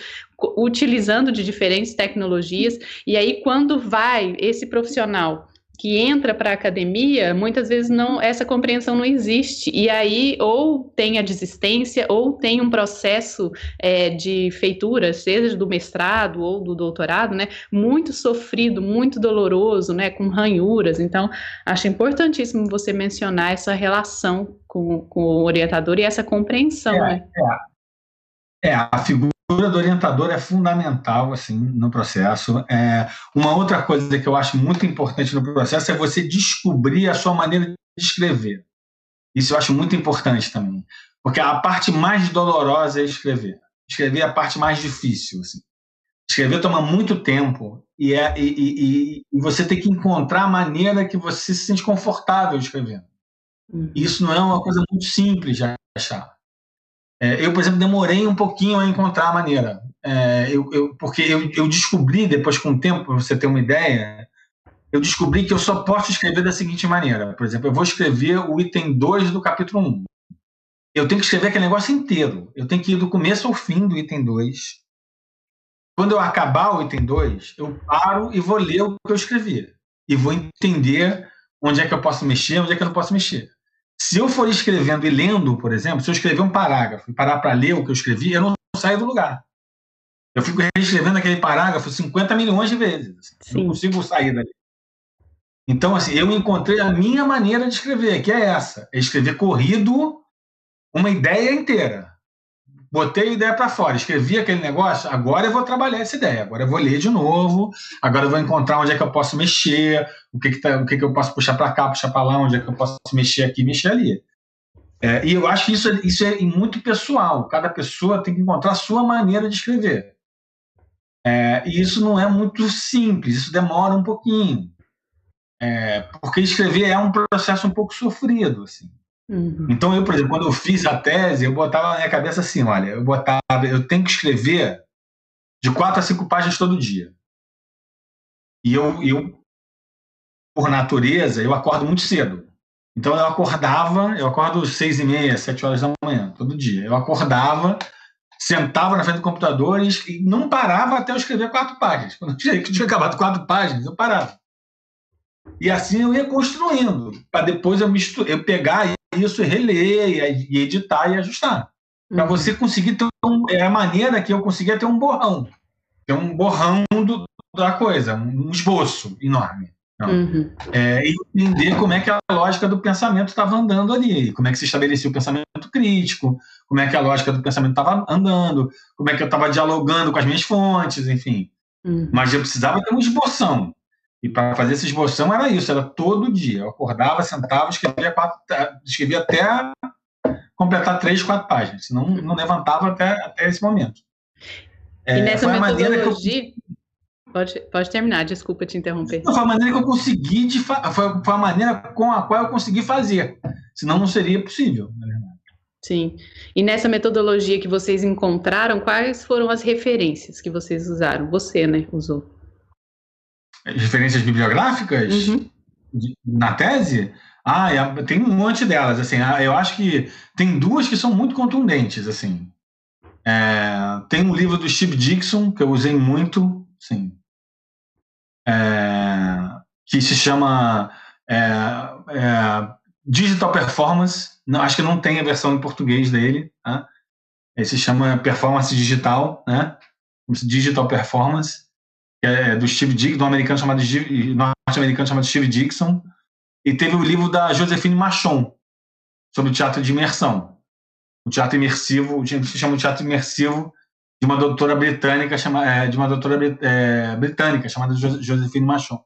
utilizando de diferentes tecnologias. E aí, quando vai esse profissional que entra para a academia, muitas vezes não essa compreensão não existe. E aí, ou tem a desistência, ou tem um processo é, de feitura, seja do mestrado ou do doutorado, né? Muito sofrido, muito doloroso, né? Com ranhuras. Então, acho importantíssimo você mencionar essa relação com, com o orientador e essa compreensão, é, né? É. é, a figura do orientador é fundamental assim no processo. É, uma outra coisa que eu acho muito importante no processo é você descobrir a sua maneira de escrever. Isso eu acho muito importante também, porque a parte mais dolorosa é escrever. Escrever é a parte mais difícil. Assim. Escrever toma muito tempo e, é, e, e, e, você tem que encontrar a maneira que você se sente confortável escrevendo. Uhum. Isso não é uma coisa muito simples de achar. É, eu, por exemplo, demorei um pouquinho a encontrar a maneira. É, eu, eu, porque eu, eu, descobri, depois com o tempo, para você ter uma ideia, eu descobri que eu só posso escrever da seguinte maneira. Por exemplo, eu vou escrever o item 2 do capítulo 1. Eu tenho que escrever aquele negócio inteiro. Eu tenho que ir do começo ao fim do item 2. Quando eu acabar o item 2, eu paro e vou ler o que eu escrevi. E vou entender onde é que eu posso mexer, onde é que eu não posso mexer. Se eu for escrevendo e lendo, por exemplo, se eu escrever um parágrafo e parar para ler o que eu escrevi, eu não saio do lugar. Eu fico reescrevendo aquele parágrafo 50 milhões de vezes. Assim. Não consigo sair dali. Então, assim, eu encontrei a minha maneira de escrever, que é essa: é escrever corrido uma ideia inteira botei a ideia para fora, escrevi aquele negócio, agora eu vou trabalhar essa ideia, agora eu vou ler de novo, agora eu vou encontrar onde é que eu posso mexer, o que, que, tá, o que, que eu posso puxar para cá, puxar para lá, onde é que eu posso mexer aqui, mexer ali. É, e eu acho que isso, é, isso é muito pessoal, cada pessoa tem que encontrar a sua maneira de escrever. É, e isso não é muito simples, isso demora um pouquinho. É, porque escrever é um processo um pouco sofrido. Assim. Uhum. Então, eu, por exemplo, quando eu fiz a tese, eu botava na minha cabeça assim: olha, eu botava, eu tenho que escrever de quatro a cinco páginas todo dia. E eu, eu por natureza, eu acordo muito cedo. Então, eu acordava, eu acordo seis e meia, sete horas da manhã, todo dia. Eu acordava, sentava na frente do computador e não parava até eu escrever quatro páginas. Quando eu tinha, acabado quatro páginas, eu parava. E assim eu ia construindo, para depois eu, misturar, eu pegar isso e reler, e editar e ajustar. Para uhum. você conseguir ter um, é a maneira que eu conseguia ter um borrão. Ter um borrão do, da coisa, um esboço enorme. Uhum. É, e entender como é que a lógica do pensamento estava andando ali, como é que se estabelecia o pensamento crítico, como é que a lógica do pensamento estava andando, como é que eu estava dialogando com as minhas fontes, enfim. Uhum. Mas eu precisava ter um esboção. E para fazer essa esboção era isso, era todo dia. Eu acordava, sentava, escrevia, quatro, escrevia até completar três, quatro páginas. Senão não levantava até, até esse momento. E é, nessa metodologia... Eu... Pode, pode terminar, desculpa te interromper. Foi a maneira que eu consegui, de fa... foi, foi a maneira com a qual eu consegui fazer. Senão não seria possível, na verdade. Sim. E nessa metodologia que vocês encontraram, quais foram as referências que vocês usaram? Você, né, usou? Referências bibliográficas uhum. na tese? Ah, é, tem um monte delas. Assim, ah, eu acho que tem duas que são muito contundentes. Assim, é, tem um livro do Steve Dixon que eu usei muito, sim, é, que se chama é, é, Digital Performance. Não, acho que não tem a versão em português dele. Né? Ele se chama Performance Digital, né? Digital Performance é do Steve Dixon, do americano chamado norte-americano chamado Steve Dixon, e teve o livro da Josephine Machon sobre o teatro de imersão. O teatro imersivo, se chama de teatro imersivo de uma doutora britânica chama, é, de uma doutora é, britânica chamada Josephine Machon.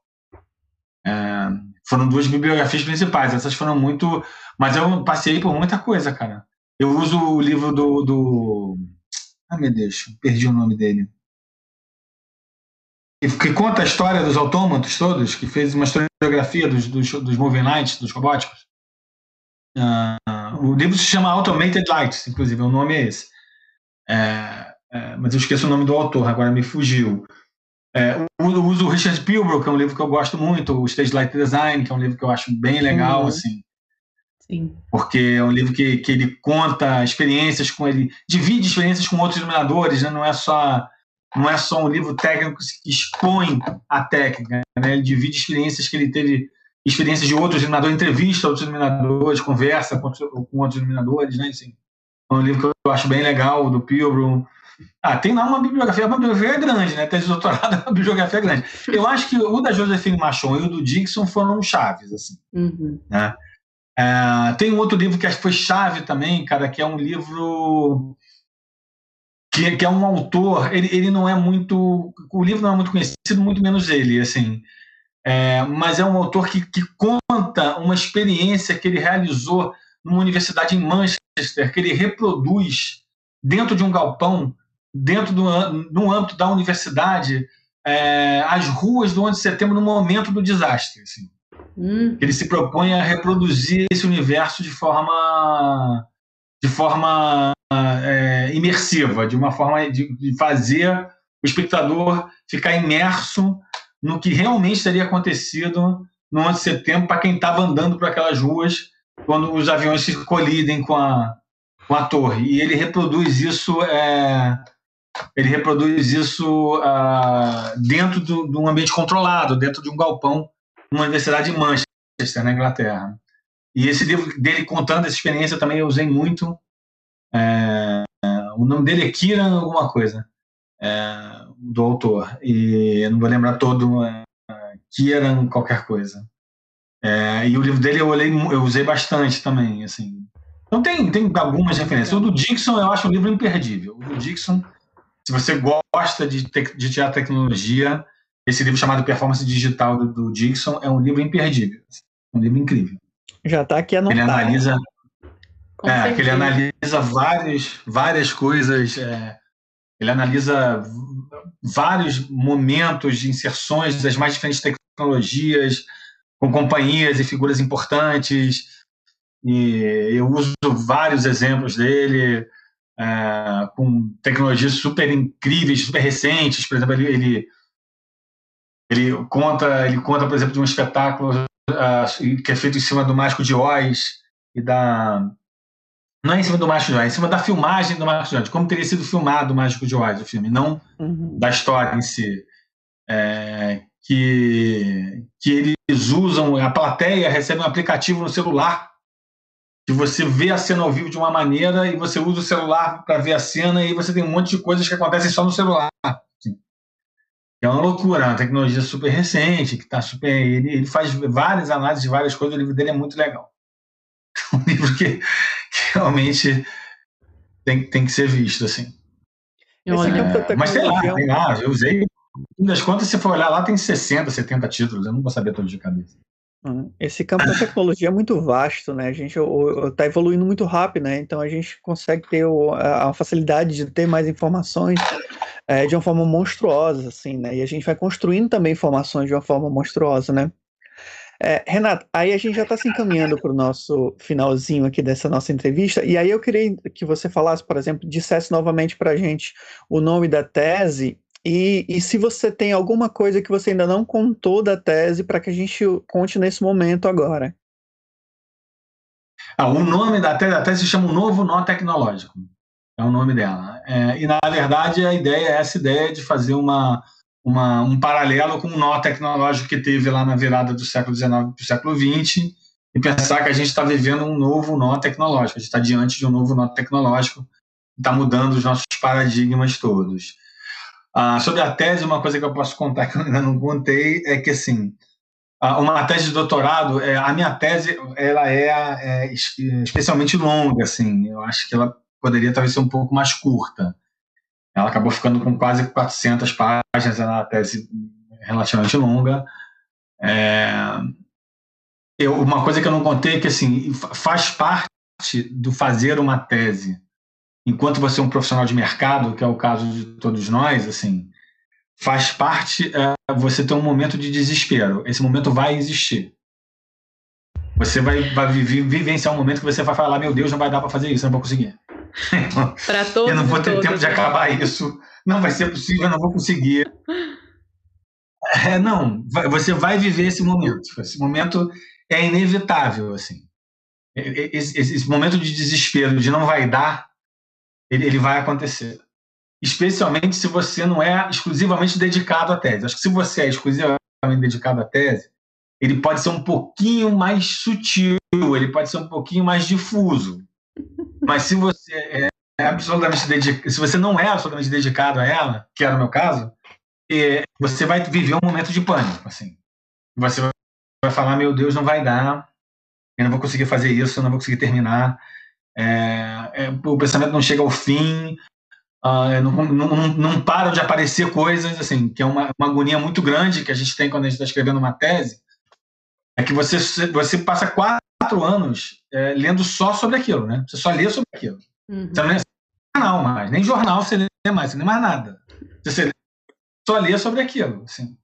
É, foram duas bibliografias principais. Essas foram muito, mas eu passei por muita coisa, cara. Eu uso o livro do, do... ah meu Deus, perdi o nome dele que conta a história dos autômatos todos, que fez uma historiografia dos, dos, dos moving lights, dos robóticos. Uh, o livro se chama Automated Lights, inclusive, o nome é esse. É, é, mas eu esqueço o nome do autor, agora me fugiu. É, uso o Richard Pilbrook, que é um livro que eu gosto muito, o Stage Light Design, que é um livro que eu acho bem legal, uhum. assim. Sim. Porque é um livro que, que ele conta experiências com ele, divide experiências com outros iluminadores, né? não é só não é só um livro técnico que expõe a técnica, né? ele divide experiências que ele teve, experiências de outros iluminadores, entrevista outros iluminadores, conversa com, com outros iluminadores, né? Assim, é um livro que eu acho bem legal, do Pilbroom. Ah, tem lá uma bibliografia, uma bibliografia grande, né? Tese de doutorado é uma bibliografia grande. Eu acho que o da Josephine Machon e o do Dixon foram chaves, assim. Uhum. Né? É, tem um outro livro que acho que foi chave também, cara, que é um livro que, que é um autor, ele, ele não é muito. O livro não é muito conhecido, muito menos ele, assim. É, mas é um autor que, que conta uma experiência que ele realizou numa universidade em Manchester, que ele reproduz dentro de um galpão, dentro do no âmbito da universidade, é, as ruas do 11 de setembro no momento do desastre. Assim. Hum. Ele se propõe a reproduzir esse universo de forma de forma é, imersiva, de uma forma de, de fazer o espectador ficar imerso no que realmente teria acontecido no 11 de setembro para quem estava andando por aquelas ruas quando os aviões se colidem com a, com a torre. E ele reproduz isso, é, ele reproduz isso uh, dentro do, de um ambiente controlado, dentro de um galpão, numa universidade de Manchester, na Inglaterra. E esse livro dele contando essa experiência também eu usei muito. É, o nome dele é Kieran alguma coisa, é, do autor. E eu não vou lembrar todo, é, Kieran qualquer coisa. É, e o livro dele eu, olhei, eu usei bastante também, assim. Então tem, tem algumas referências. O do Dixon eu acho um livro imperdível. O do Dixon, se você gosta de, te, de tirar tecnologia, esse livro chamado Performance Digital do, do Dixon é um livro imperdível. Um livro incrível. Já está aqui anotado. Ele analisa, é, que ele analisa várias, várias coisas, é, ele analisa vários momentos de inserções das mais diferentes tecnologias, com companhias e figuras importantes. E eu uso vários exemplos dele, é, com tecnologias super incríveis, super recentes. Por exemplo, ele, ele, ele, conta, ele conta, por exemplo, de um espetáculo uh, que é feito em cima do Mágico de Oz e da. Não é em cima do Mágico de Oz, é em cima da filmagem do Mágico de Oz, como teria sido filmado o Mágico de Oz, o filme, não uhum. da história em si. É, que, que eles usam, a plateia recebe um aplicativo no celular que você vê a cena ao vivo de uma maneira e você usa o celular para ver a cena e você tem um monte de coisas que acontecem só no celular. Assim. É uma loucura, é uma tecnologia super recente, que está super. Ele, ele, faz várias análises de várias coisas, o livro dele é muito legal. Um livro que, que realmente tem, tem que ser visto, assim. É, mas sei lá, tem lá, eu usei no das contas, se for olhar lá, tem 60, 70 títulos, eu não vou saber todos de cabeça. Uhum. Esse campo da tecnologia é muito vasto, né? A gente está evoluindo muito rápido, né? Então a gente consegue ter a facilidade de ter mais informações é, de uma forma monstruosa, assim, né? E a gente vai construindo também informações de uma forma monstruosa, né? É, Renato, aí a gente já está se encaminhando para o nosso finalzinho aqui dessa nossa entrevista, e aí eu queria que você falasse, por exemplo, dissesse novamente para a gente o nome da tese e, e se você tem alguma coisa que você ainda não contou da tese para que a gente conte nesse momento agora. Ah, o nome da tese, tese se chama o Novo Nó Tecnológico. É o nome dela. É, e, na verdade, a ideia é essa ideia de fazer uma, uma, um paralelo com o nó tecnológico que teve lá na virada do século XIX para o século XX e pensar que a gente está vivendo um novo nó tecnológico. A gente está diante de um novo nó tecnológico está mudando os nossos paradigmas todos. Ah, sobre a tese, uma coisa que eu posso contar que eu ainda não contei é que, assim, uma tese de doutorado, é, a minha tese, ela é, é, especialmente longa, assim, eu acho que ela poderia talvez ser um pouco mais curta. Ela acabou ficando com quase 400 páginas, é uma tese relativamente longa. É, eu, uma coisa que eu não contei é que, assim, faz parte do fazer uma tese enquanto você é um profissional de mercado, que é o caso de todos nós, assim, faz parte é, você ter um momento de desespero. Esse momento vai existir. Você vai, vai vivenciar um momento que você vai falar: meu Deus, não vai dar para fazer isso, não vou conseguir. Para todos. eu não vou ter tempo de acabar isso. Não vai ser possível, eu não vou conseguir. É, não, você vai viver esse momento. Esse momento é inevitável, assim. Esse, esse momento de desespero, de não vai dar, ele, ele vai acontecer. Especialmente se você não é exclusivamente dedicado à tese. Acho que se você é exclusivamente dedicado à tese, ele pode ser um pouquinho mais sutil, ele pode ser um pouquinho mais difuso. Mas se você é absolutamente dedicado, se você não é absolutamente dedicado a ela, que era o meu caso, é, você vai viver um momento de pânico, assim. Você vai falar, meu Deus, não vai dar, eu não vou conseguir fazer isso, eu não vou conseguir terminar. É, é, o pensamento não chega ao fim, Uh, não, não, não, param de aparecer coisas, assim, que é uma, uma agonia muito grande que a gente tem quando a gente está escrevendo uma tese, é que você, você passa quatro anos é, lendo só sobre aquilo, né? Você só lê sobre aquilo. Uhum. Você não lê jornal mais, nem jornal você lê mais, você lê mais nada. Você só lê sobre aquilo, assim.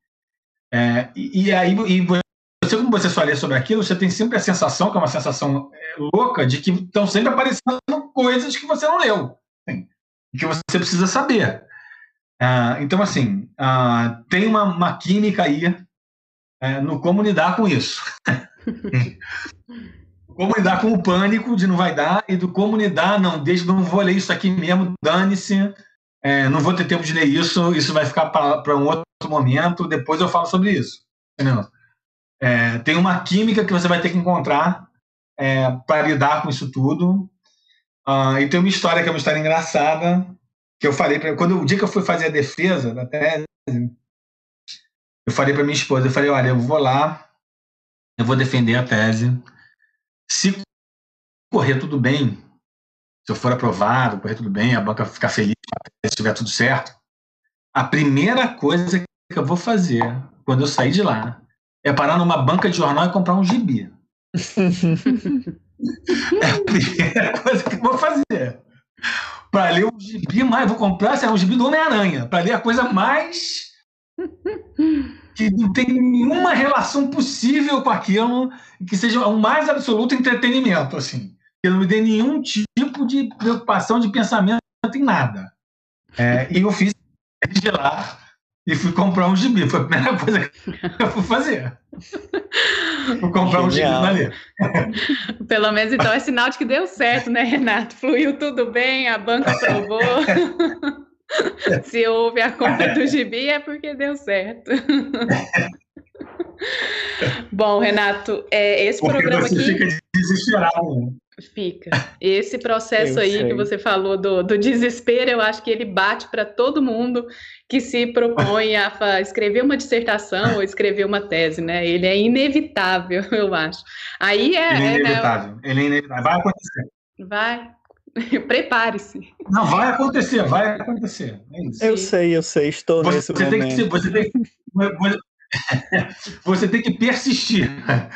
É, e, e, aí, e você, como você só lê sobre aquilo, você tem sempre a sensação, que é uma sensação é, louca, de que estão sempre aparecendo coisas que você não leu. Assim que você precisa saber. Uh, então, assim, uh, tem uma, uma, química aí uh, no como lidar com isso. como lidar com o pânico de não vai dar e do como lidar, não, desde não vou ler isso aqui mesmo, dane-se, é, não vou ter tempo de ler isso, isso vai ficar para um outro momento, depois eu falo sobre isso. É, tem uma química que você vai ter que encontrar é, para lidar com isso tudo. Uh, e tem uma história que é uma história engraçada, que eu falei para quando o dia que eu fui fazer a defesa da tese, eu falei para minha esposa, eu falei, olha, eu vou lá, eu vou defender a tese. Se correr tudo bem, se eu for aprovado, correr tudo bem, a banca ficar feliz, se estiver tudo certo, a primeira coisa que eu vou fazer quando eu sair de lá é parar numa banca de jornal e comprar um gibi. É a primeira coisa que eu vou fazer. Para ler o gibi mais, vou comprar assim, um gibi do Homem-Aranha, para ler a coisa mais que não tem nenhuma relação possível com aquilo, que seja o mais absoluto entretenimento, assim. Que não me dê nenhum tipo de preocupação, de pensamento em nada. É, e eu fiz de lá e fui comprar um gibi. Foi a primeira coisa que eu fui fazer. Fui comprar Genial. um gibi ali. Pelo menos então é sinal de que deu certo, né, Renato? Fluiu tudo bem, a banca aprovou. Se houve a compra do gibi é porque deu certo. Bom, Renato, é, esse porque programa você aqui. Fica desesperado. Né? Fica. Esse processo eu aí sei. que você falou do, do desespero, eu acho que ele bate para todo mundo que se propõe a escrever uma dissertação ou escrever uma tese, né? Ele é inevitável, eu acho. Aí é. Ele é, é inevitável. Né? Ele é inevitável. Vai acontecer. Vai. Prepare-se. Não, vai acontecer, vai acontecer. É eu sei, eu sei, estou você nesse tem momento. Que, você, tem, você tem que persistir.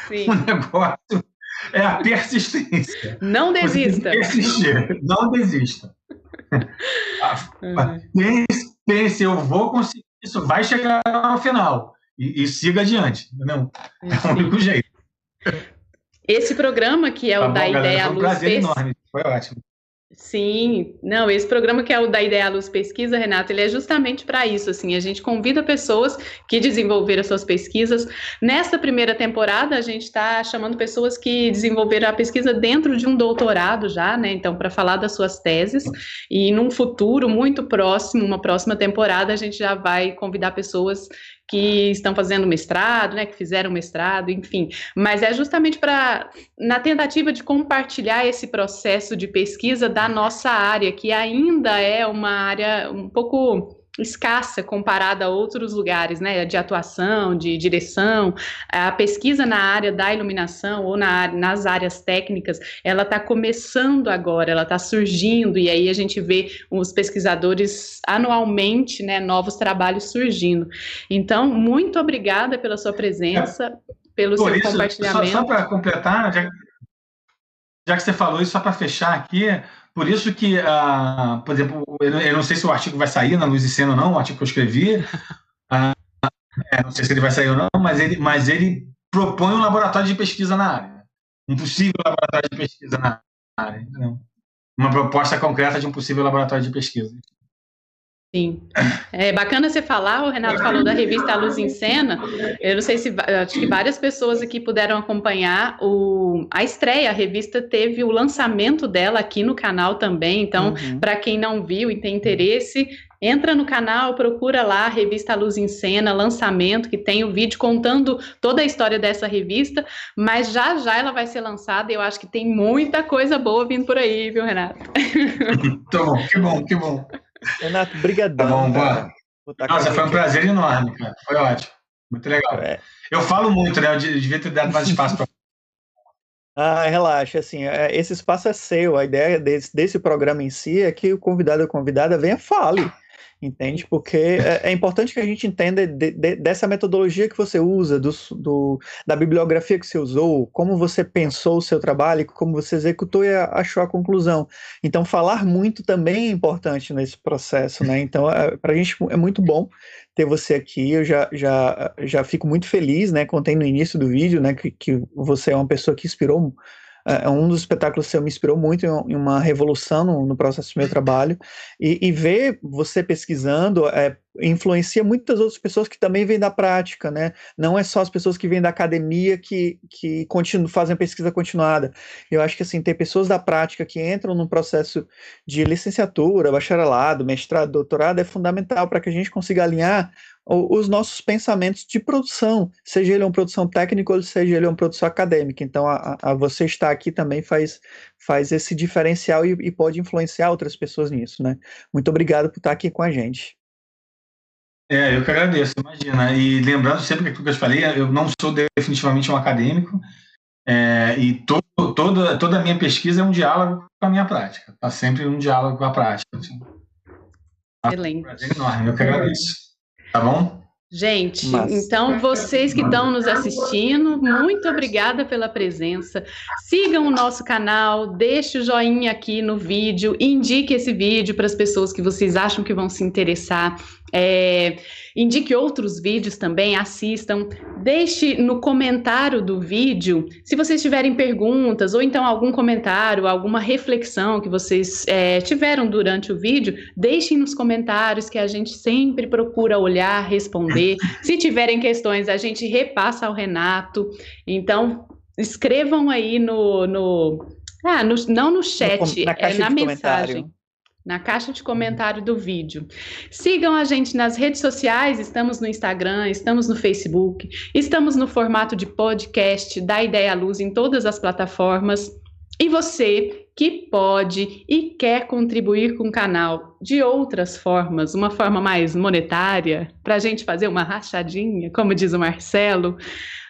Sim. O negócio é a persistência. Não desista. persistir, não desista. pense, pense, eu vou conseguir isso, vai chegar ao final. E, e siga adiante, entendeu? É o único jeito. Esse programa que é o tá da bom, Ideia galera, Foi um prazer enorme, foi ótimo. Sim, não, esse programa que é o da Ideia Luz Pesquisa, Renato, ele é justamente para isso, assim, a gente convida pessoas que desenvolveram suas pesquisas. Nesta primeira temporada, a gente está chamando pessoas que desenvolveram a pesquisa dentro de um doutorado já, né, então, para falar das suas teses, e num futuro muito próximo, uma próxima temporada, a gente já vai convidar pessoas que estão fazendo mestrado, né, que fizeram mestrado, enfim. Mas é justamente para, na tentativa de compartilhar esse processo de pesquisa da nossa área, que ainda é uma área um pouco escassa comparada a outros lugares, né, de atuação, de direção. A pesquisa na área da iluminação ou na, nas áreas técnicas, ela está começando agora, ela está surgindo e aí a gente vê os pesquisadores anualmente, né, novos trabalhos surgindo. Então, muito obrigada pela sua presença, é, pelo seu isso, compartilhamento. Só, só para completar, já, já que você falou isso, só para fechar aqui, por isso que, uh, por exemplo, eu não sei se o artigo vai sair na Luz e Cena ou não, o artigo que eu escrevi, uh, é, não sei se ele vai sair ou não, mas ele, mas ele propõe um laboratório de pesquisa na área. Um possível laboratório de pesquisa na área. Entendeu? Uma proposta concreta de um possível laboratório de pesquisa. Sim. É bacana você falar, o Renato falou da revista Luz em Cena. Eu não sei se acho que várias pessoas aqui puderam acompanhar o, a estreia. A revista teve o lançamento dela aqui no canal também. Então, uhum. para quem não viu e tem interesse, entra no canal, procura lá a revista Luz em Cena, lançamento, que tem o vídeo contando toda a história dessa revista, mas já já ela vai ser lançada e eu acho que tem muita coisa boa vindo por aí, viu, Renato? Tá bom, que bom, que bom. Renato, brigadão. Tá bom, cara. Nossa, foi um prazer enorme, cara. Foi ótimo. Muito legal. É. Eu falo muito, né? Eu devia ter dado mais espaço para Ah, relaxa, assim, é, esse espaço é seu, a ideia desse, desse programa em si é que o convidado ou convidada venha fale, entende? Porque é, é, importante que a gente entenda de, de, dessa metodologia que você usa, do, do, da bibliografia que você usou, como você pensou o seu trabalho, como você executou e achou a conclusão. Então, falar muito também é importante nesse processo, né? Então, é, para a gente é muito bom ter você aqui. Eu já, já, já fico muito feliz, né? Contei no início do vídeo, né, que, que você é uma pessoa que inspirou é, é, um dos espetáculos seu me inspirou muito em, uma revolução no, no processo do meu trabalho. E, e ver você pesquisando é, influencia muitas outras pessoas que também vêm da prática, né? Não é só as pessoas que vêm da academia que, que continuam, fazem pesquisa continuada. Eu acho que assim, ter pessoas da prática que entram no processo de licenciatura, bacharelado, mestrado, doutorado é fundamental para que a gente consiga alinhar os nossos pensamentos de produção, seja ele uma produção técnica ou seja ele uma produção acadêmica. Então, a, a você estar aqui também faz, faz esse diferencial e, e pode influenciar outras pessoas nisso, né? Muito obrigado por estar aqui com a gente. É, eu que agradeço, imagina. E lembrando sempre que o que eu falei, eu não sou definitivamente um acadêmico, é, e todo, toda, toda a minha pesquisa é um diálogo com a minha prática. Está sempre um diálogo com a prática. Assim. Excelente. É enorme, eu que agradeço. Tá bom? Gente, Mas... então vocês que estão nos assistindo, muito obrigada pela presença. Sigam o nosso canal, deixe o joinha aqui no vídeo, indique esse vídeo para as pessoas que vocês acham que vão se interessar. É, indique outros vídeos também, assistam. Deixe no comentário do vídeo se vocês tiverem perguntas ou então algum comentário, alguma reflexão que vocês é, tiveram durante o vídeo, deixem nos comentários que a gente sempre procura olhar, responder. Se tiverem questões, a gente repassa ao Renato. Então, escrevam aí no. no ah, no, não no chat, no, na, é na mensagem na caixa de comentário do vídeo. Sigam a gente nas redes sociais, estamos no Instagram, estamos no Facebook, estamos no formato de podcast da Ideia à Luz em todas as plataformas. E você que pode e quer contribuir com o canal de outras formas, uma forma mais monetária, para a gente fazer uma rachadinha, como diz o Marcelo,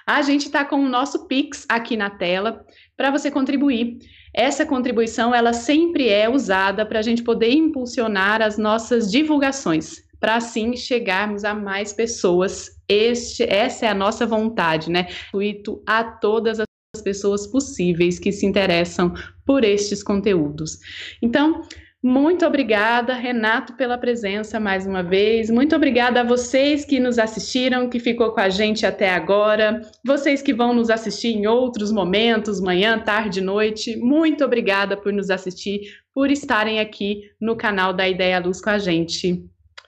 a gente está com o nosso Pix aqui na tela para você contribuir. Essa contribuição ela sempre é usada para a gente poder impulsionar as nossas divulgações, para assim chegarmos a mais pessoas. Este, essa é a nossa vontade, né? Gratuito a todas as pessoas possíveis que se interessam por estes conteúdos. Então, muito obrigada, Renato, pela presença mais uma vez. Muito obrigada a vocês que nos assistiram, que ficou com a gente até agora. Vocês que vão nos assistir em outros momentos, manhã, tarde, noite. Muito obrigada por nos assistir, por estarem aqui no canal da Ideia Luz com a gente.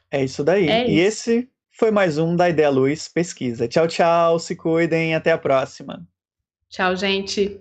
É isso daí. É e isso. esse foi mais um da Ideia Luz Pesquisa. Tchau, tchau. Se cuidem. Até a próxima. Tchau, gente.